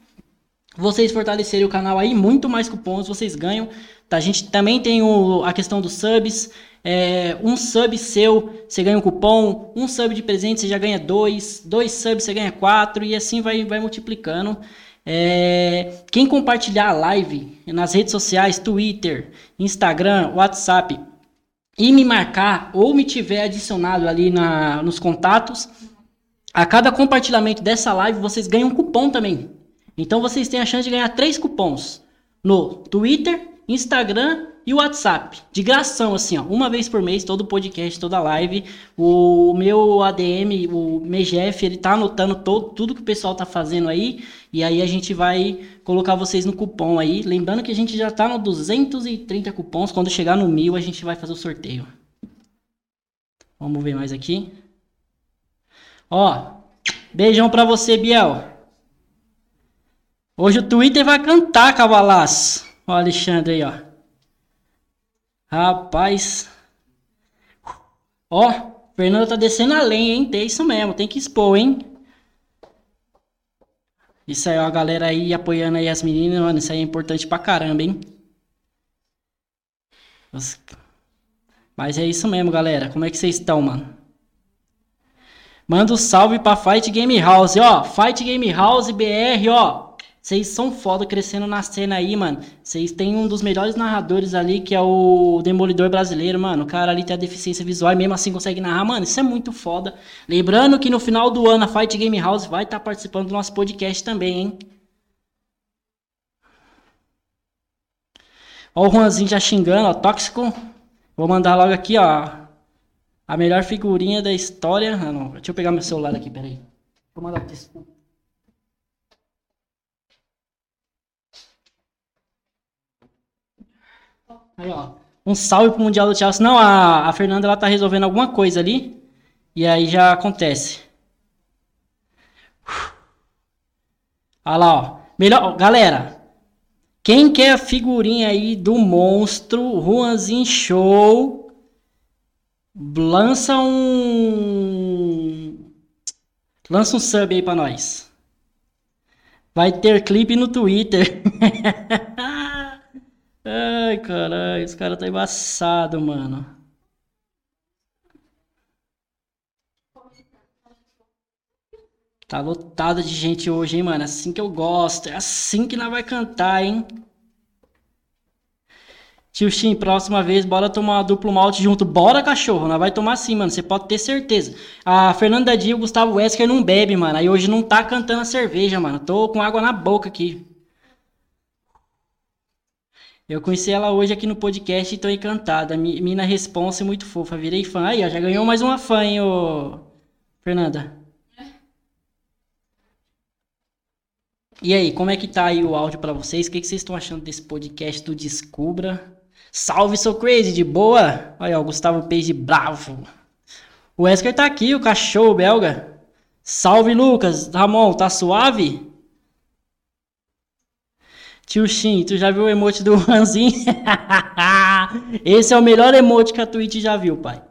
vocês fortalecerem o canal aí, muito mais cupons vocês ganham. Tá? A gente também tem o, a questão dos subs. É, um sub seu, você ganha um cupom. Um sub de presente, você já ganha dois. Dois subs, você ganha quatro. E assim vai, vai multiplicando. É, quem compartilhar a live nas redes sociais, Twitter, Instagram, WhatsApp, e me marcar ou me tiver adicionado ali na, nos contatos, a cada compartilhamento dessa live vocês ganham um cupom também. Então vocês têm a chance de ganhar três cupons no Twitter, Instagram e WhatsApp. De gração, assim, ó. Uma vez por mês, todo podcast, toda live. O meu ADM, o MGF, ele tá anotando todo, tudo que o pessoal tá fazendo aí. E aí a gente vai colocar vocês no cupom aí. Lembrando que a gente já tá no 230 cupons. Quando chegar no mil, a gente vai fazer o sorteio. Vamos ver mais aqui. Ó, beijão pra você, Biel. Hoje o Twitter vai cantar, cavalaço. Ó, Alexandre aí, ó. Rapaz. Ó, Fernanda tá descendo a lenha, hein? Tem isso mesmo, tem que expor, hein? Isso aí, ó, a galera aí apoiando aí as meninas, mano. Isso aí é importante pra caramba, hein? Mas é isso mesmo, galera. Como é que vocês estão, mano? Manda um salve pra Fight Game House, ó. Fight Game House BR, ó. Vocês são foda crescendo na cena aí, mano. Vocês têm um dos melhores narradores ali, que é o Demolidor brasileiro, mano. O cara ali tem a deficiência visual e mesmo assim consegue narrar, mano. Isso é muito foda. Lembrando que no final do ano a Fight Game House vai estar tá participando do nosso podcast também, hein? Ó o Juanzinho já xingando, ó. Tóxico. Vou mandar logo aqui, ó. A melhor figurinha da história. Ah, não. Deixa eu pegar meu celular aqui, peraí. Vou mandar desculpa. Aí, ó. Um salve pro Mundial do Chelsea. Não, a, a Fernanda ela tá resolvendo alguma coisa ali. E aí já acontece. Olha lá, ó. Melhor, galera. Quem quer a figurinha aí do monstro, Juanzinho Show, lança um lança um sub aí para nós. Vai ter clipe no Twitter. Ai, caralho, esse cara tá embaçado, mano. Tá lotado de gente hoje, hein, mano? Assim que eu gosto. É assim que nós vai cantar, hein? Tio Shin, próxima vez, bora tomar duplo malte junto. Bora, cachorro. Nós vai tomar sim, mano. Você pode ter certeza. A Fernanda Dia e o Gustavo Wesker não bebe, mano. Aí hoje não tá cantando a cerveja, mano. Tô com água na boca aqui. Eu conheci ela hoje aqui no podcast e tô encantada. Mina responsa muito fofa. Virei fã. Aí, ó, já ganhou mais uma fã, hein, ô... Fernanda. E aí, como é que tá aí o áudio para vocês? O que, que vocês estão achando desse podcast do Descubra? Salve, sou crazy, de boa? Olha, o Gustavo Page bravo. O Wesker tá aqui, o cachorro belga. Salve, Lucas. Ramon, tá suave? Tio Shin, tu já viu o emote do Ranzinho? Esse é o melhor emote que a Twitch já viu, pai.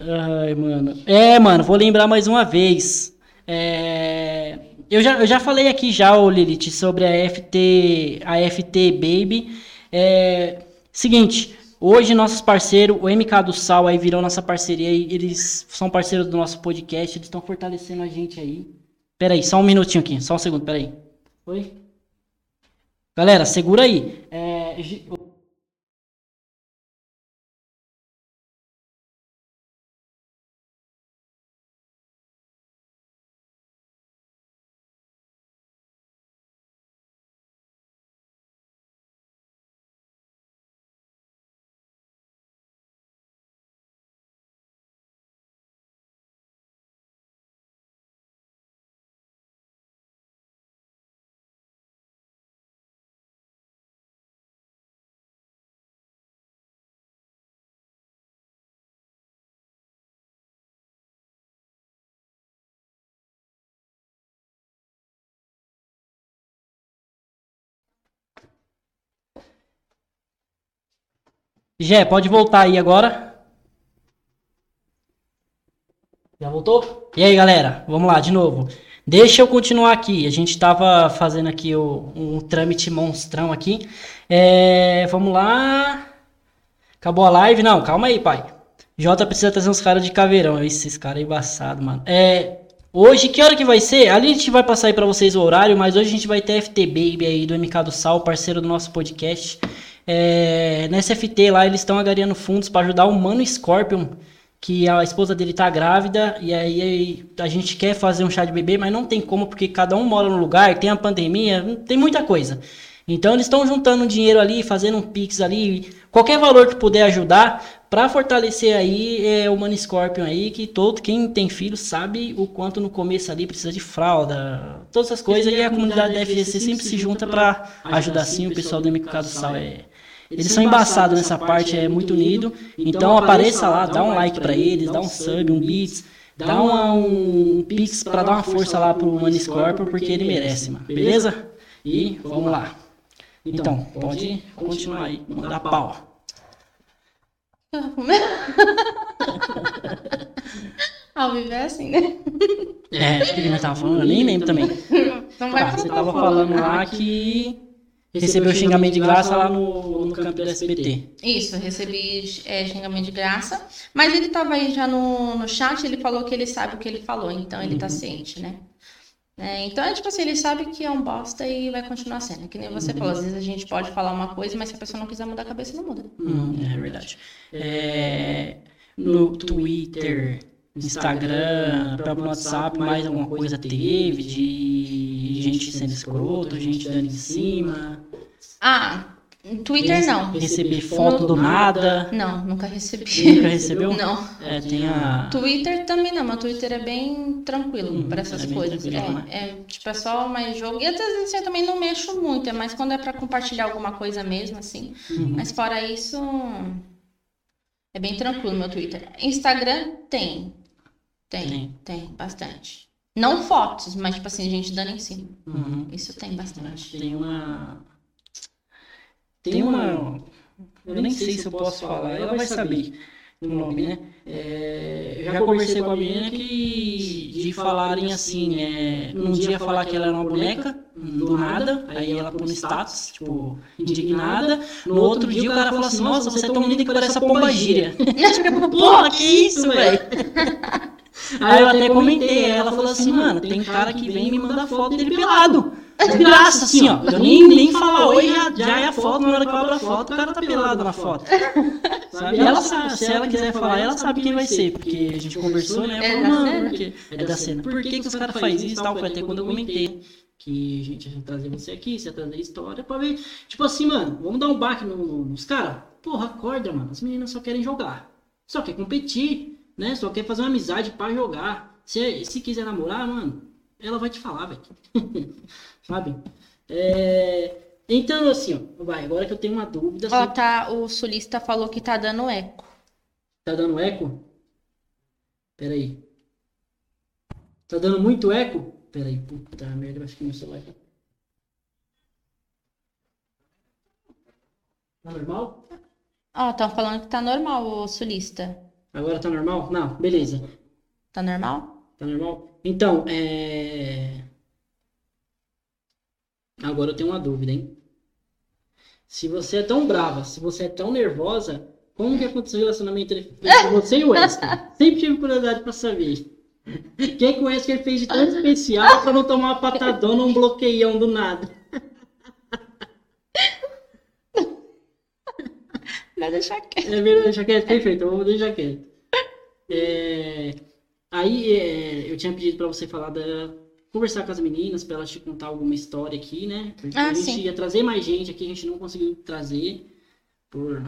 Ai, mano. É, mano, vou lembrar mais uma vez. É... Eu, já, eu já falei aqui já, ô Lilith, sobre a FT, a FT Baby. É... Seguinte, hoje nossos parceiros, o MK do Sal aí virou nossa parceria. Eles são parceiros do nosso podcast, eles estão fortalecendo a gente aí. Pera aí, só um minutinho aqui, só um segundo, pera aí. Oi? Galera, segura aí. É... Gé, pode voltar aí agora. Já voltou? E aí, galera? Vamos lá, de novo. Deixa eu continuar aqui. A gente estava fazendo aqui o, um trâmite monstrão aqui. É, vamos lá. Acabou a live? Não, calma aí, pai. Jota precisa trazer uns caras de caveirão. Esses caras embaçados, mano. É, hoje, que hora que vai ser? Ali a gente vai passar aí pra vocês o horário, mas hoje a gente vai ter FT Baby aí do MK do Sal, parceiro do nosso podcast. É, nessa FT lá eles estão agariando fundos para ajudar o Mano Scorpion, que a esposa dele tá grávida, e aí a gente quer fazer um chá de bebê, mas não tem como, porque cada um mora no lugar, tem a pandemia, tem muita coisa. Então eles estão juntando dinheiro ali, fazendo um pix ali, qualquer valor que puder ajudar para fortalecer aí é, o Mano Scorpion aí, que todo quem tem filho sabe o quanto no começo ali precisa de fralda, todas essas coisas, e a comunidade da FGC sempre se junta para ajudar sim o pessoal do MK do Sal é eles, são embaçados nessa parte, é muito unido. Então apareça lá, dá um like para eles, dá um sub, um beats, dá um, um pix para dar uma força lá pro Money Scorpio, porque ele merece, mano. Beleza? E vamos lá. Então, pode continuar aí, mandar pau. Ao vivo é assim, né? É, o que ele tava falando? Eu nem lembro também. Então vai tá, você tava falando lá que recebeu xingamento de graça lá no, no campo do SBT. Isso, recebi é, xingamento de graça. Mas ele estava aí já no, no chat, ele falou que ele sabe o que ele falou, então ele está uhum. ciente, né? É, então é tipo assim, ele sabe que é um bosta e vai continuar sendo. Que nem você falou, às vezes a gente pode falar uma coisa, mas se a pessoa não quiser mudar a cabeça, não muda. Hum, é verdade. É, no Twitter, Instagram, próprio WhatsApp, mais alguma coisa teve de gente sendo escroto, gente dando em cima. Ah, no Twitter não. Receber foto do nada. Não, nunca recebi. Nunca recebeu? Não. É, tem a. Twitter também não, mas Twitter é bem tranquilo Hum, para essas é coisas. tranquilo, né? É, é, tipo, é só mais jogo. E às vezes eu também não mexo muito, é mais quando é para compartilhar alguma coisa mesmo, assim. Uhum. Mas fora isso, é bem tranquilo meu Twitter. Instagram tem. Tem, Tem. tem, bastante. Não fotos, mas tipo assim, gente dando em cima. Uhum. Isso tem bastante. Tem uma. Tem uma. Eu nem sei se eu posso falar, ela vai saber o nome, né? É, eu já conversei com a menina que de falarem assim, é, num dia falar que ela era uma boneca, do nada, aí ela põe status, tipo, indignada. No outro dia o cara fala assim, nossa, você é tão linda que parece a pomba gíria. Porra, que isso, velho? Aí eu até comentei, ela falou assim, mano, tem cara que vem e me manda foto dele pelado. De graça, assim, ó. Eu nem, nem falar oi, já, já é a foto, na hora que eu abro a foto, o cara tá pelado na foto. Sabe? E ela sabe, se ela quiser falar, ela sabe quem vai ser, porque a gente conversou, né? Eu É falo, da mano, cena? por quê? É da cena. Por que, que os caras fazem isso e tal? Foi até quando eu comentei que a gente ia trazer você aqui, você ia trazer história pra ver. Tipo assim, mano, vamos dar um baque no- no- nos caras? Porra, acorda, mano. As meninas só querem jogar. Só quer competir, né? Só quer fazer uma amizade pra jogar. Se, se quiser namorar, mano, ela vai te falar, velho. Sabe? É, Então, assim, ó, vai, agora que eu tenho uma dúvida. Ó, tá, o sulista falou que tá dando eco. Tá dando eco? Pera aí. Tá dando muito eco? Pera aí, puta merda, vai ficar meu celular aqui. Tá normal? Ó, estão falando que tá normal o sulista. Agora tá normal? Não, beleza. Tá normal? Tá normal? Então, é. Agora eu tenho uma dúvida, hein? Se você é tão brava, se você é tão nervosa, como que aconteceu o relacionamento entre você e o Wesker? Sempre tive curiosidade pra saber. O que, é que o Wesker fez de tão especial pra não tomar uma patadona ou um bloqueião do nada? Vai deixar quieto. É verdade, deixa quieto, perfeito, eu vou deixar quieto. É, Aí é, eu tinha pedido pra você falar da. Conversar com as meninas, pra elas te contar alguma história aqui, né? Porque Ah, a gente sim. ia trazer mais gente aqui, a gente não conseguiu trazer por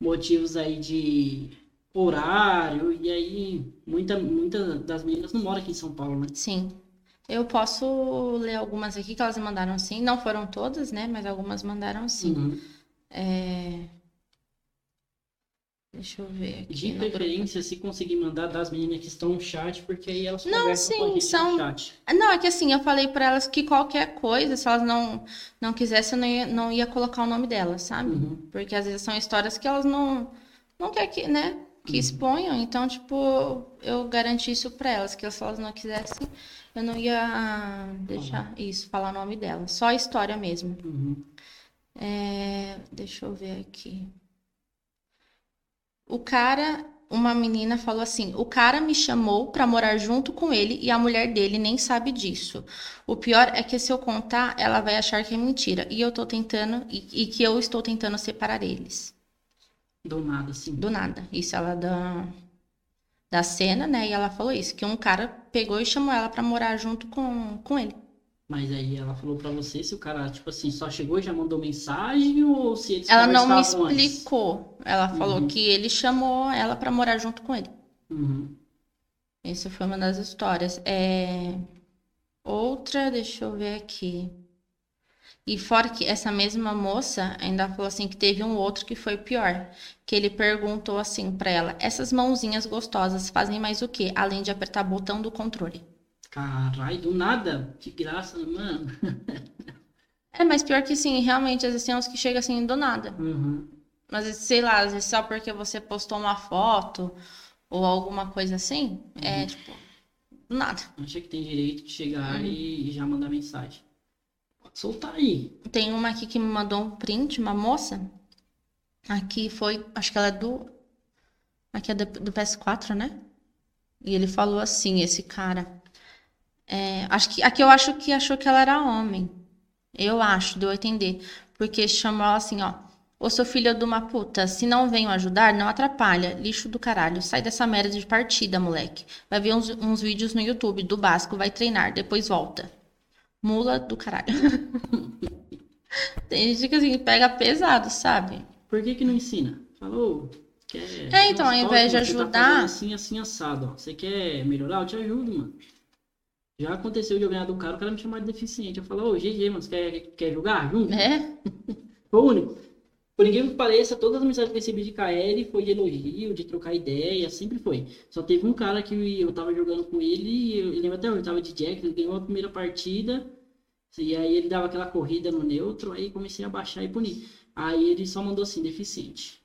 motivos aí de horário, e aí muita, muita das meninas não moram aqui em São Paulo, né? Sim. Eu posso ler algumas aqui que elas mandaram sim. Não foram todas, né? Mas algumas mandaram sim. Uhum. É... Deixa eu ver aqui. De no grupo. preferência, se conseguir mandar das meninas que estão no chat, porque aí elas Não, conversam com a sim, gente são- no chat. Não, é que assim, eu falei pra elas que qualquer coisa, se elas não, não quisessem, eu não ia, não ia colocar o nome delas, sabe? Uhum. Porque às vezes são histórias que elas não, não querem que, né, que exponham. Então, tipo, eu garanti isso pra elas, que se elas não quisessem, eu não ia deixar isso, falar o nome delas. Só a história mesmo. Uhum. É, deixa eu ver aqui. O cara, uma menina falou assim: o cara me chamou pra morar junto com ele e a mulher dele nem sabe disso. O pior é que se eu contar, ela vai achar que é mentira e eu tô tentando e, e que eu estou tentando separar eles. Do nada, assim. Do nada. Isso ela da da cena, né? E ela falou isso, que um cara pegou e chamou ela pra morar junto com, com ele. Mas aí ela falou pra você se o cara, tipo assim, só chegou e já mandou mensagem ou se eles Ela não me conversavam antes? explicou. Ela falou Uhum. que ele chamou ela pra morar junto com ele. Uhum. Essa foi uma das histórias. É... Outra, deixa eu ver aqui. E fora que essa mesma moça ainda falou assim que teve um outro que foi pior, que ele perguntou assim pra ela: "Essas mãozinhas gostosas fazem mais o quê, além de apertar botão do controle?" Caralho, do nada. Que graça, mano. É, mas pior que sim, realmente às vezes tem uns que chegam assim do nada. Uhum. Mas sei lá, às vezes só porque você postou uma foto ou alguma coisa assim, é tipo do nada. Acha que tem direito de chegar Uhum. e, e já mandar mensagem. Pode soltar aí. Tem uma aqui que me mandou um print, uma moça. Aqui foi, acho que ela é do. Aqui é do, do PS4, né? E ele falou assim, esse cara. É, acho que, aqui eu acho que achou que ela era homem. Eu acho, deu a entender. Porque chamou ela assim, ó. Ô seu filho de uma puta, se não venho ajudar, não atrapalha. Lixo do caralho. Sai dessa merda de partida, moleque. Vai ver uns, uns vídeos no YouTube do básico, vai treinar, depois volta. Mula do caralho. Tem gente que assim, pega pesado, sabe? Por que que não ensina? Falou. Quer É, então, ao invés de tá ajudar- fazendo assim, assim, assado. ó. Você quer melhorar? Eu te ajudo, mano. Já aconteceu de eu ganhar do cara, o cara me chamar de deficiente. Eu falo, ô, GG, mano, você quer, quer jogar? Junto? É? Foi o único. Por ninguém que pareça, todas as mensagens que eu recebi de KL foi de elogio, de trocar ideia, sempre foi. Só teve um cara que eu tava jogando com ele, e eu, lembro até hoje, eu tava de Jack, ele ganhou a primeira partida, e aí ele dava aquela corrida no neutro, aí comecei a baixar e punir. Aí ele só mandou assim, deficiente.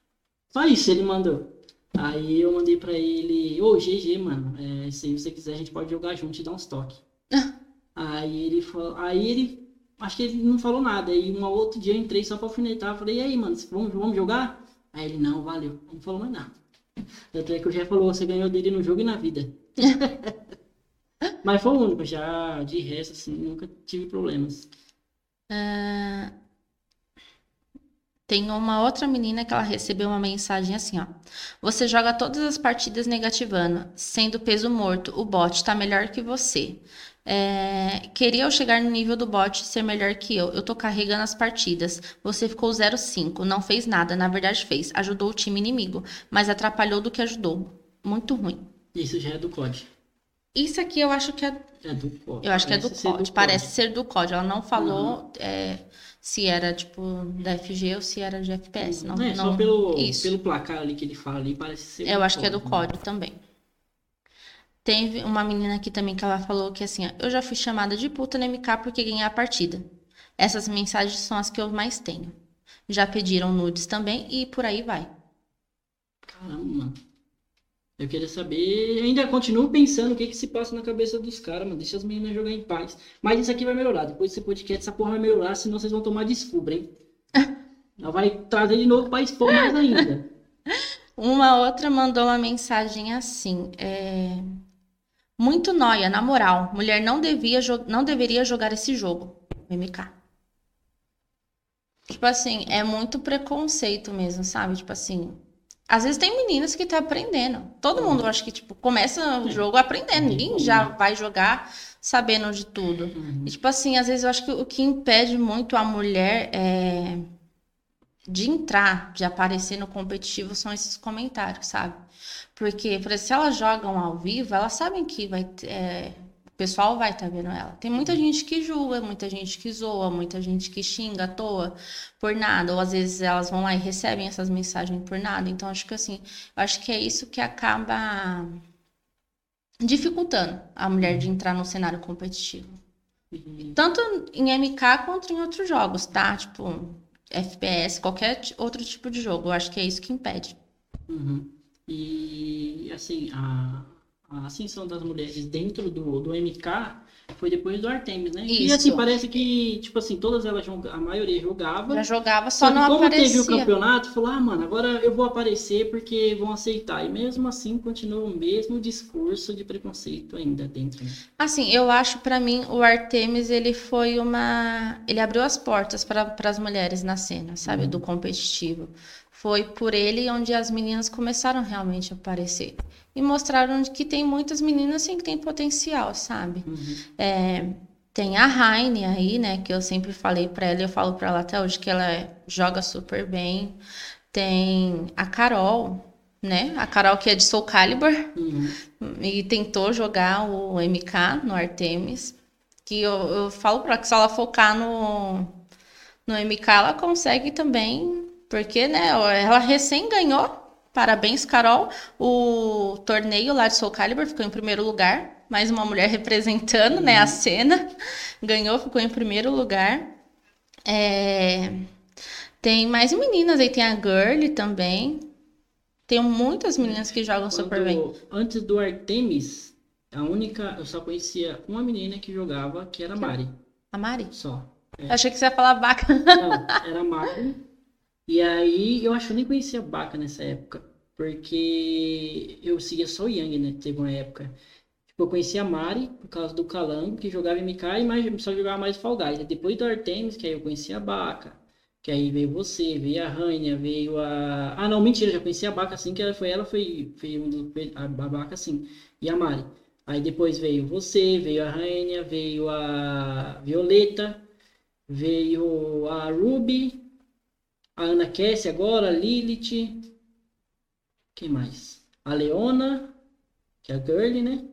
Só isso ele mandou. Aí eu mandei pra ele, ô GG, mano, é, se você quiser a gente pode jogar junto e dar uns toques. Aí ele falou, aí ele acho que ele não falou nada. Aí um outro dia eu entrei só pra alfinetar. Falei, e aí, mano, vamos, vamos jogar? Aí ele, não, valeu. Não falou mais nada. Tanto é que o Jé falou, você ganhou dele no jogo e na vida. Mas foi o único, já de resto, assim, nunca tive problemas. Ah, Tem uma outra menina que ela recebeu uma mensagem assim, ó. Você joga todas as partidas negativando, sendo peso morto. O bot tá melhor que você. É, queria eu chegar no nível do bot e ser melhor que eu. Eu tô carregando as partidas. Você ficou 0,5. Não fez nada. Na verdade, fez. Ajudou o time inimigo. Mas atrapalhou do que ajudou. Muito ruim. Isso já é do COD. Isso aqui eu acho que é É do COD. eu acho que é do Parece COD. Parece ser do COD. Ela não falou é, se era, tipo, da FG ou se era de FPS. Não, Não, é, não... só pelo, Isso. pelo placar ali que ele fala ali, parece ser Eu acho que é do COD, né? COD também. Teve uma menina aqui também que ela falou que assim, ó, eu já fui chamada de puta no MK porque ganhei a partida. Essas mensagens são as que eu mais tenho. Já pediram nudes também e por aí vai. Caramba. Eu queria saber. Ainda continuo pensando o que que se passa na cabeça dos caras, mano. Deixa as meninas jogar em paz. Mas isso aqui vai melhorar. Depois desse podcast, essa porra vai melhorar, senão vocês vão tomar descubra, hein? Ela vai trazer de novo pra expor mais ainda. Uma outra mandou uma mensagem assim, é... Muito nóia, na moral. Mulher não, devia não deveria jogar esse jogo. MK. Tipo assim, é muito preconceito mesmo, sabe? Tipo assim. Às vezes tem meninas que tá aprendendo. Todo mundo, acho que, tipo, começa o jogo aprendendo. Ninguém já vai jogar sabendo de tudo. E, tipo assim, às vezes eu acho que o que impede muito a mulher é, de entrar, de aparecer no competitivo, são esses comentários, sabe? Porque, por exemplo, se elas jogam ao vivo, elas sabem que vai é, o pessoal vai estar vendo ela. Tem muita gente que julga, muita gente que zoa, muita gente que xinga à toa por nada. Ou às vezes elas vão lá e recebem essas mensagens por nada. Então, acho que assim, eu acho que é isso que acaba dificultando a mulher de entrar no cenário competitivo. E- Tanto em MK quanto em outros jogos, tá? Tipo, FPS, qualquer outro tipo de jogo. Eu acho que é isso que impede. Uhum. E assim, a, a ascensão das mulheres dentro do, do MK foi depois do Artemis, né? E Isso. assim, parece que, tipo assim, todas elas, a maioria jogava. Já jogava, Só só não como teve o aparecia. campeonato, falou, ah, mano, agora eu vou aparecer porque vão aceitar. E mesmo assim continua o mesmo discurso de preconceito ainda dentro. Né? Assim, eu acho pra mim o Artemis ele foi uma, ele abriu as portas para as mulheres na cena, sabe, Uhum. do competitivo. Foi por ele onde as meninas começaram realmente a aparecer e mostraram que tem muitas meninas assim que têm potencial, sabe? Uhum. É, tem a Raine aí, né? Que eu sempre falei pra ela, eu falo pra ela até hoje que ela joga super bem. Tem a Carol, né? A Carol que é de Soul Calibur Uhum. e tentou jogar o MK no Artemis. Que eu, eu falo pra ela que se ela focar no, no MK, ela consegue também. Porque, né? Ela recém ganhou. Parabéns, Carol. O torneio lá de Soul Calibur ficou em primeiro lugar. Mais uma mulher representando, né, a cena. Ganhou, ficou em primeiro lugar. É, Tem mais meninas aí, tem a Girl também. Tem muitas meninas que jogam super bem. Quando- Antes do Artemis, a única, eu só conhecia uma menina que jogava, que era a Mari, A Mari? só. Eu achei que você ia falar vaca. Não, era a Mari. E aí, eu acho que eu nem conhecia Baca nessa época, porque eu seguia só o Yang, né? Teve uma época. Tipo, eu conheci a Mari por causa do Calango, que jogava MK e mais, só jogava mais Fall Guys. Depois do Artemis, que aí eu conheci a Baca. Que aí veio você, veio a Rainha, veio a. Ah, não, mentira, já conheci a Baca assim, que ela foi ela, foi, foi do, a Baca assim. E a Mari. Aí depois veio você, veio a Rainha, veio a Violeta, veio a Ruby, a Ana Cassie agora, a Lilith. Quem mais? A Leona, que é a Girl, né?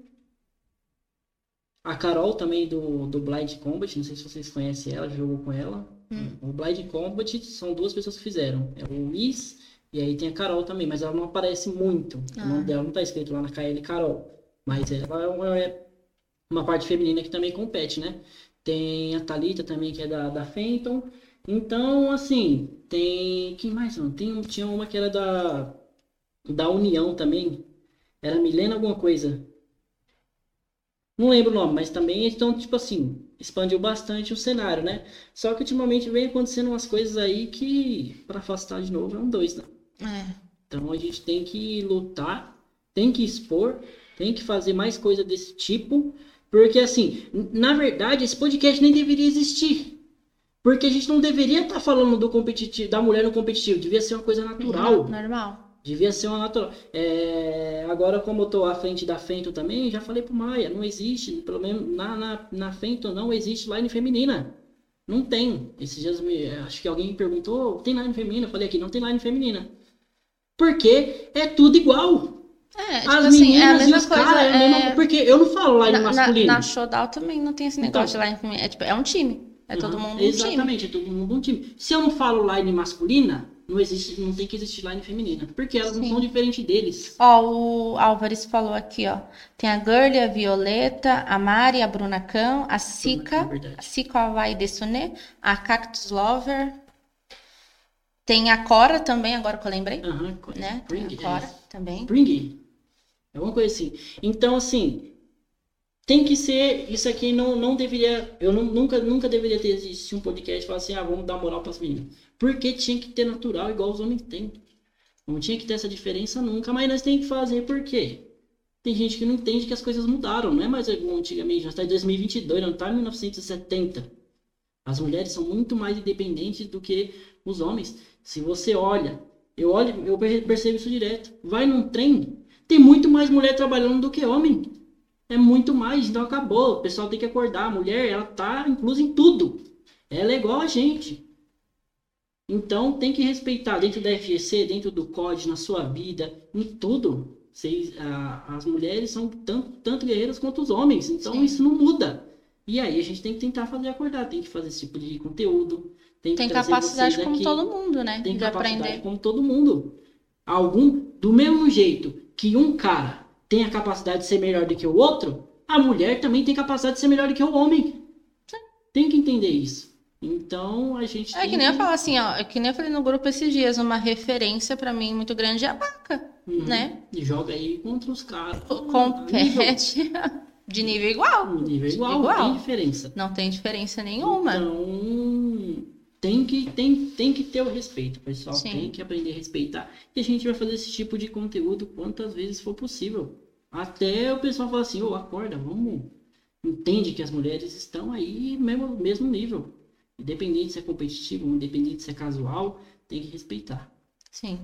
A Carol também do, do Blind Combat, não sei se vocês conhecem ela, jogou com ela. Hum. O Blind Combat são duas pessoas que fizeram. É o Luiz e aí tem a Carol também, mas ela não aparece muito. Ah. O nome ah. dela não tá escrito lá na KL Carol. Mas ela é uma parte feminina que também compete, né? Tem a Thalita também, que é da, da Fenton. Então, assim, tem. Quem mais? Não? Tem, tinha uma que era da, da União também. Era Milena alguma coisa. Não lembro o nome, mas também então, tipo assim, expandiu bastante o cenário, né? Só que ultimamente vem acontecendo umas coisas aí que, para afastar de novo, é um dois, né? É. Então a gente tem que lutar, tem que expor, tem que fazer mais coisa desse tipo, porque assim, na verdade, esse podcast nem deveria existir. Porque a gente não deveria estar tá falando do competitivo, da mulher no competitivo, devia ser uma coisa natural. Normal. Devia ser uma natural. É, agora, como eu estou à frente da Fento também, já falei pro Maia, não existe, pelo menos na, na, na Fento não existe line feminina. Não tem. Esses dias, me, acho que alguém me perguntou, tem line feminina? Eu falei aqui, não tem line feminina. Porque é tudo igual. É, tipo As assim, é a mesma coisa. Cara, é... é... Porque eu não falo line na, masculino. Na, na Showdown também não tem esse negócio então, de line feminina. É, tipo, é um time. É todo mundo um exatamente, time. Exatamente, é todo mundo um time. Se eu não falo line masculina, não existe, não tem que existir line feminina, porque elas Sim. não são diferentes deles. Ó, o Álvares falou aqui, ó. Tem a Girlie, a Violeta, a Mari, a Bruna Cão, a Sica, é a Sica Hawaii Desune, a Cactus Lover. Tem a Cora também, agora que eu lembrei. Aham, né? Bring, Tem a Cora é. também. Bring. É uma coisa assim. Então, assim, tem que ser. Isso aqui não, não deveria. Eu não, nunca, nunca deveria ter existido um podcast falar assim: ah, vamos dar moral para as meninas. Porque tinha que ter natural igual os homens têm. Não tinha que ter essa diferença nunca, mas nós temos que fazer por quê? Tem gente que não entende que as coisas mudaram, não é mais igual antigamente, já está em 2022, não está em 1970. As mulheres são muito mais independentes do que os homens. Se você olha, eu olho, eu percebo isso direto. Vai num trem, tem muito mais mulher trabalhando do que homem. É muito mais, então acabou. O pessoal tem que acordar. A mulher, ela tá inclusa em tudo. Ela é igual a gente. Então tem que respeitar dentro da FGC, dentro do COD, na sua vida, em tudo. Vocês, a, as mulheres são tanto, tanto guerreiras quanto os homens, então Sim. isso não muda. E aí a gente tem que tentar fazer acordar, tem que fazer esse tipo de conteúdo. Tem, tem capacidade como aqui. todo mundo, né? Tem de capacidade aprender. como todo mundo. Algum, do mesmo jeito que um cara tem a capacidade de ser melhor do que o outro, a mulher também tem capacidade de ser melhor do que o homem. Tem que entender isso. Então a gente. É que nem eu falo assim, ó. É que nem eu falei no grupo esses dias, uma referência para mim muito grande é a vaca, uhum. né? E joga aí contra os caras. Compete de nível igual. De nível igual, igual, não tem diferença. Não tem diferença nenhuma. Então tem que, tem, tem que ter o respeito, pessoal. Sim. Tem que aprender a respeitar. E a gente vai fazer esse tipo de conteúdo quantas vezes for possível. Até o pessoal falar assim, ô, oh, acorda, vamos. Entende que as mulheres estão aí mesmo, mesmo nível. Independente se é competitivo, independente se é casual, tem que respeitar. Sim.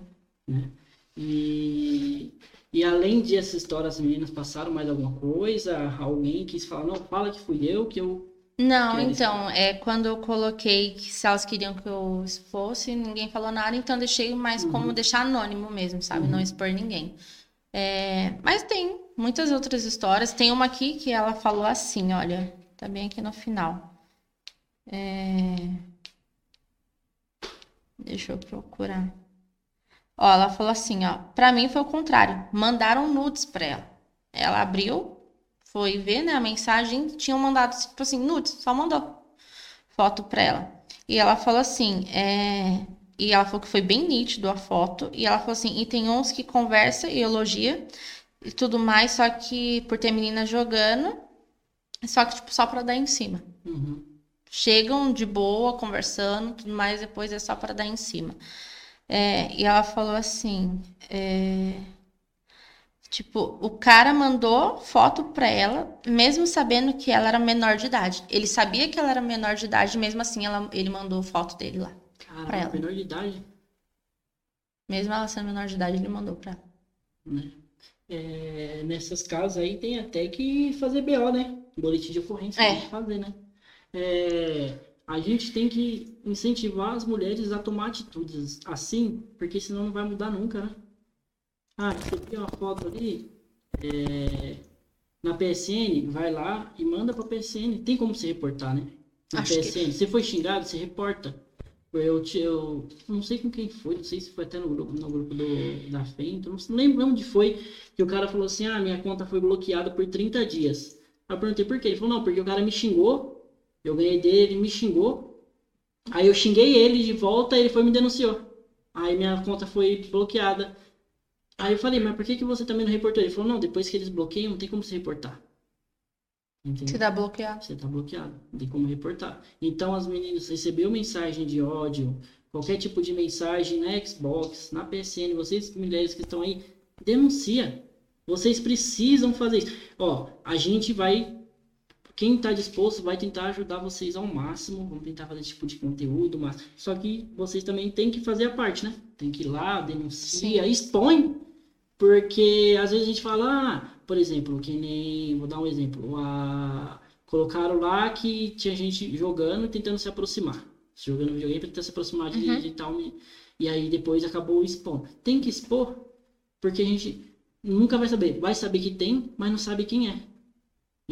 Né? E, e além dessa história, as meninas passaram mais alguma coisa? Alguém quis falar, não, fala que fui eu, que eu. Não, então, é quando eu coloquei que se elas queriam que eu fosse, ninguém falou nada, então deixei mais uhum. como deixar anônimo mesmo, sabe? Uhum. Não expor ninguém. É, mas tem muitas outras histórias. Tem uma aqui que ela falou assim, olha, tá bem aqui no final. É... Deixa eu procurar. Ó, ela falou assim, ó. Pra mim foi o contrário. Mandaram nudes pra ela. Ela abriu, foi ver, né, a mensagem. Tinham mandado, tipo assim, nudes. Só mandou foto pra ela. E ela falou assim, é... E ela falou que foi bem nítido a foto. E ela falou assim, e tem uns que conversa e elogia e tudo mais, só que por ter menina jogando, só que, tipo, só pra dar em cima. Uhum chegam de boa, conversando, tudo mais, depois é só para dar em cima. É, e ela falou assim: é, Tipo, o cara mandou foto pra ela, mesmo sabendo que ela era menor de idade. Ele sabia que ela era menor de idade, mesmo assim ela, ele mandou foto dele lá. Pra Caramba, ela. menor de idade. Mesmo ela sendo menor de idade, ele mandou pra ela. né? É, nessas casas aí tem até que fazer BO, né? Boletim de ocorrência É. tem que fazer, né? É, a gente tem que incentivar as mulheres a tomar atitudes assim, porque senão não vai mudar nunca, né? Ah, você tem uma foto ali é, na PSN, vai lá e manda pra PSN. Tem como você reportar, né? Na Acho que- PSN. Você foi xingado, você reporta. Eu, eu não sei com quem foi, não sei se foi até no grupo, no grupo do, da FEM, então não lembro onde foi que o cara falou assim, ah, minha conta foi bloqueada por 30 dias. Aí eu perguntei por quê? Ele falou, não, porque o cara me xingou, eu ganhei dele, ele me xingou, aí eu xinguei ele de volta, ele foi e me denunciou. Aí minha conta foi bloqueada. Aí eu falei, mas por que, que você também não reportou? Ele falou, não, depois que eles bloqueiam, não tem como se reportar. Entendeu? Se dá bloqueado. Você tá bloqueado, não tem como reportar. Então as meninas recebeu mensagem de ódio, qualquer tipo de mensagem na Xbox, na PSN, vocês mulheres que estão aí, denuncia. Vocês precisam fazer isso. Ó, a gente vai quem tá disposto vai tentar ajudar vocês ao máximo, vamos tentar fazer esse tipo de conteúdo, mas só que vocês também têm que fazer a parte, né? Tem que ir lá, denuncia, expõe, porque às vezes a gente fala, ah, por exemplo, que nem, vou dar um exemplo, a, colocaram lá que tinha gente jogando e tentando se aproximar, jogando videogame tentando se aproximar de, Uhum. de tal, e aí depois acabou expondo. Tem que expor, porque a gente nunca vai saber, vai saber que tem, mas não sabe quem é.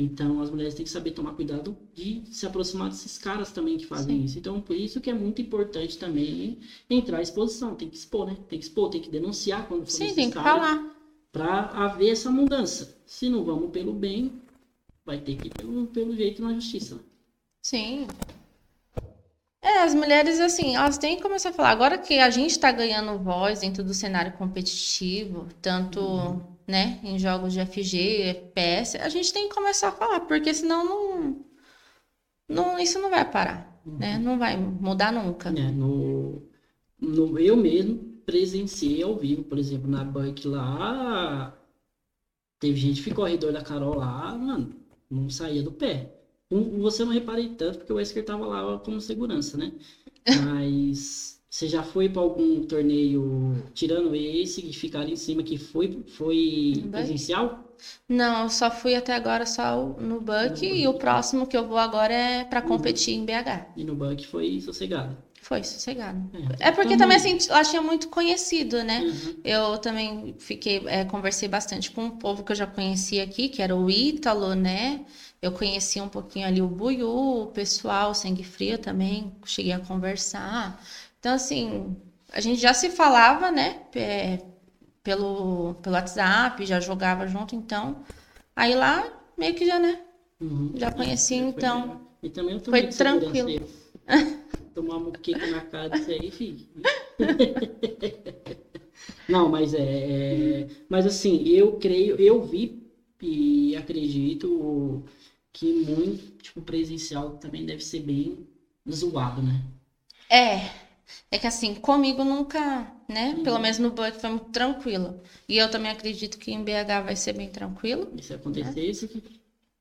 Então as mulheres têm que saber tomar cuidado de se aproximar desses caras também que fazem Sim. isso. Então por isso que é muito importante também entrar à exposição, tem que expor, né? Tem que expor, tem que denunciar quando for Sim, tem que necessário falar. para haver essa mudança. Se não vamos pelo bem, vai ter que ir pelo, pelo jeito na justiça. Sim. É, as mulheres, assim, elas têm que começar a falar. Agora que a gente tá ganhando voz dentro do cenário competitivo, tanto, Uhum. Né, em jogos de FG, FPS, a gente tem que começar a falar, porque senão não, não isso não vai parar, né? Não vai mudar nunca. É, no, no, eu mesmo presenciei ao vivo, por exemplo, na Buck lá, teve gente que ficou ao redor da Carol lá, mano, não saía do pé. Você não reparei tanto, porque o Wesker tava lá como segurança, né? Mas você já foi para algum torneio, tirando esse, que ficaram em cima, que foi, foi Buck? presencial? Não, eu só fui até agora só o- no Buck e o próximo que eu vou agora é Uhum. competir em BH. E no Buck foi sossegado. Foi sossegado. É, É porque então, também, assim, lá tinha muito conhecido, né? Uhum. Eu também fiquei, é, conversei bastante com um povo que eu já conhecia aqui, que era o Ítalo, né? Eu conheci um pouquinho ali o Buiú, o pessoal, Sangue Frio também, cheguei a conversar. Então, assim, a gente já se falava, né? é, pelo, pelo WhatsApp, já jogava junto, então. Aí lá, meio que já, né? Uhum. Já conheci, foi então, legal. E também eu foi tranquilo. aí. Tomar uma muqueca na cara disso aí, filho. Não, mas é, é- Mas assim, eu creio, eu vi e acredito que muito, tipo, presencial também deve ser bem zoado, né? É. É que assim, comigo nunca, né? Uhum. Pelo menos no Buck foi muito tranquilo. E eu também acredito que em BH vai ser bem tranquilo. E se acontecesse, que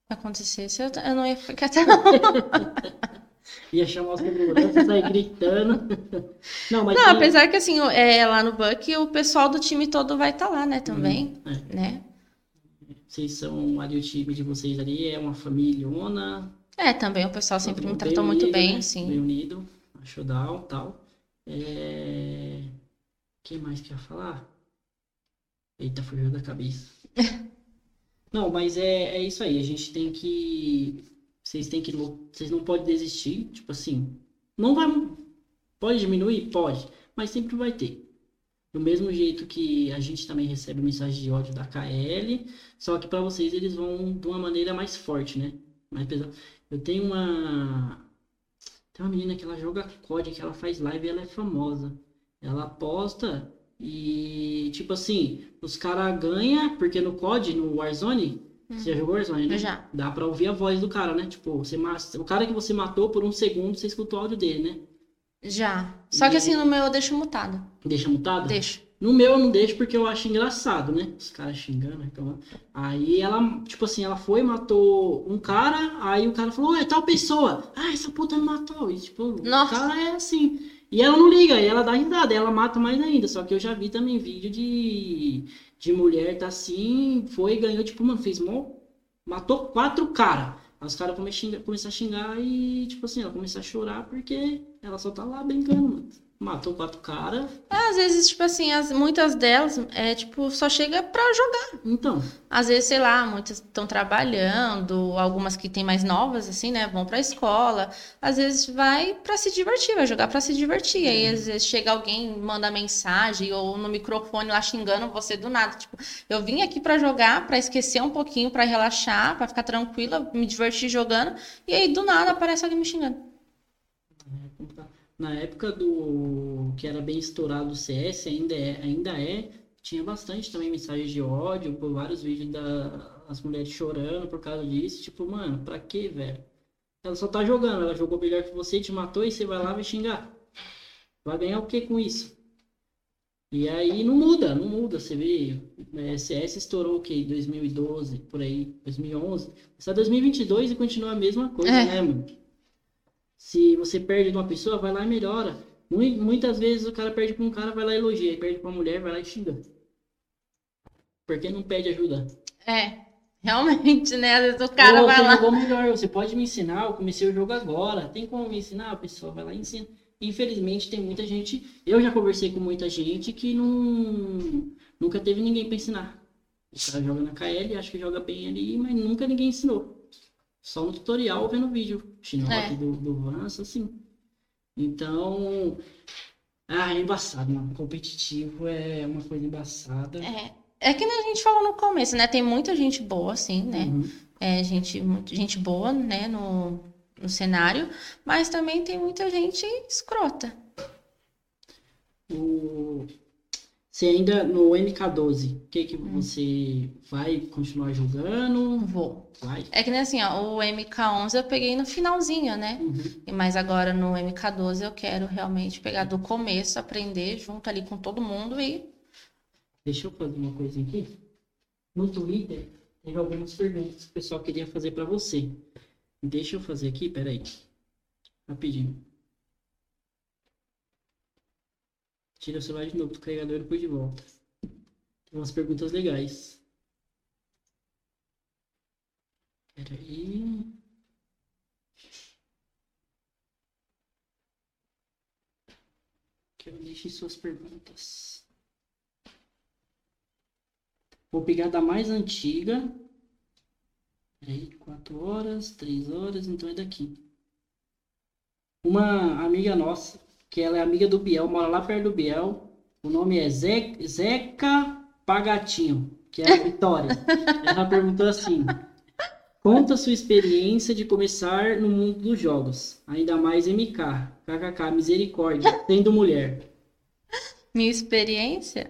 acontecesse, eu, eu não ia ficar tão. ia chamar os seguranças, sair gritando. Não, mas Não, apesar que assim, o- é, lá no Buck, o pessoal do time todo vai estar lá, né, também, é. né? Vocês são ali, o time de vocês ali é uma famíliona, É, também o pessoal sempre me tratou bem muito unido, bem, né? sim. Bem unido, showdown tal. É... que mais que eu ia falar? Eita, fugiu da cabeça. não, mas é, é isso aí. A gente tem que. Vocês têm que. Vocês não podem desistir. Tipo assim. Não vai. Pode diminuir? Pode. Mas sempre vai ter. Do mesmo jeito que a gente também recebe mensagem de ódio da KL. Só que pra vocês eles vão de uma maneira mais forte, né? Mais pesada. Eu tenho uma. Tem uma menina que ela joga COD, que ela faz live e ela é famosa. Ela posta e, tipo assim, os caras ganham, porque no COD, no Warzone, você já jogou Warzone, né? Hum. Já. Dá pra ouvir a voz do cara, né? Tipo, você o cara que você matou por um segundo, você escutou o áudio dele, né? Já. Só que E- assim, no meu eu deixo mutado. Deixa mutado? Deixo. No meu eu não deixo porque eu acho engraçado, né? Os caras xingando, reclamando. Aí ela, tipo assim, ela foi, matou um cara, aí o cara falou, é tal pessoa. Ah, essa puta me matou. E tipo, Nossa. o cara é assim. E ela não liga, ela dá risada, ela mata mais ainda. Só que eu já vi também vídeo de, de mulher tá assim, foi e ganhou, tipo, mano, fez mó. Matou quatro caras. Aí os caras começaram a xingar e, tipo assim, ela começou a chorar porque ela só tá lá brincando, mano. Matou quatro caras. Às vezes, tipo assim, as, muitas delas é tipo, só chega pra jogar. Então, Às vezes, sei lá, muitas estão trabalhando, algumas que tem mais novas, assim, né? Vão pra escola. Às vezes vai pra se divertir, vai jogar pra se divertir. Aí às vezes chega alguém, manda mensagem ou no microfone lá xingando você do nada. Tipo, eu vim aqui pra jogar, pra esquecer um pouquinho, pra relaxar, pra ficar tranquila, me divertir jogando. E aí do nada aparece alguém me xingando. Na época do que era bem estourado o CS, ainda é, ainda é, tinha bastante também mensagens de ódio, por vários vídeos das mulheres chorando por causa disso. Tipo, mano, pra quê, velho? Ela só tá jogando, ela jogou melhor que você, te matou e você vai lá e vai xingar. Vai ganhar o que com isso? E aí não muda, não muda. Você vê, é, CS estourou o quê? 2012, por aí, 2011. Está 2022 e continua a mesma coisa, É. né, mano? Se você perde de uma pessoa, vai lá e melhora. Mui- Muitas vezes o cara perde pra um cara, vai lá e elogia. Aí perde pra uma mulher, vai lá e xinga. Por que não pede ajuda? É, realmente, né? Às vezes o cara Ô, vai você lá. jogou melhor, você pode me ensinar, eu comecei o jogo agora. Tem como me ensinar? A pessoa vai lá e ensina. Infelizmente tem muita gente, eu já conversei com muita gente que não nunca teve ninguém pra ensinar. O cara joga na KL, acha que joga bem ali, mas nunca ninguém ensinou. Só no tutorial vendo vídeo. Xinote É. do, do Vance, assim. Então. Ah, é embaçado, mano. Competitivo é uma coisa embaçada. É, é que nem a gente falou no começo, né? Tem muita gente boa, assim, né? Uhum. É, gente, gente boa, né, no, no cenário, mas também tem muita gente escrota. O... Você ainda no MK12, o que que Hum. você vai continuar jogando? Vou. Vai. É que nem assim, ó, o MK11 eu peguei no finalzinho, né? Uhum. Mas agora no MK12 eu quero realmente pegar do começo, aprender junto ali com todo mundo e. Deixa eu fazer uma coisa aqui. No Twitter, teve algumas perguntas que o pessoal queria fazer pra você. Deixa eu fazer aqui, peraí. Rapidinho. Tira o celular de novo do carregador e de volta. Tem umas perguntas legais. Peraí. Que eu deixe suas perguntas. Vou pegar da mais antiga. Peraí, 4 horas, 3 horas, então é daqui. Uma amiga nossa, que ela é amiga do Biel, mora lá perto do Biel. O nome é Ze- Zeca Pagatinho, que é a Vitória. ela perguntou assim: Conta sua experiência de começar no mundo dos jogos, ainda mais MK, KKK, misericórdia, sendo mulher. Minha experiência?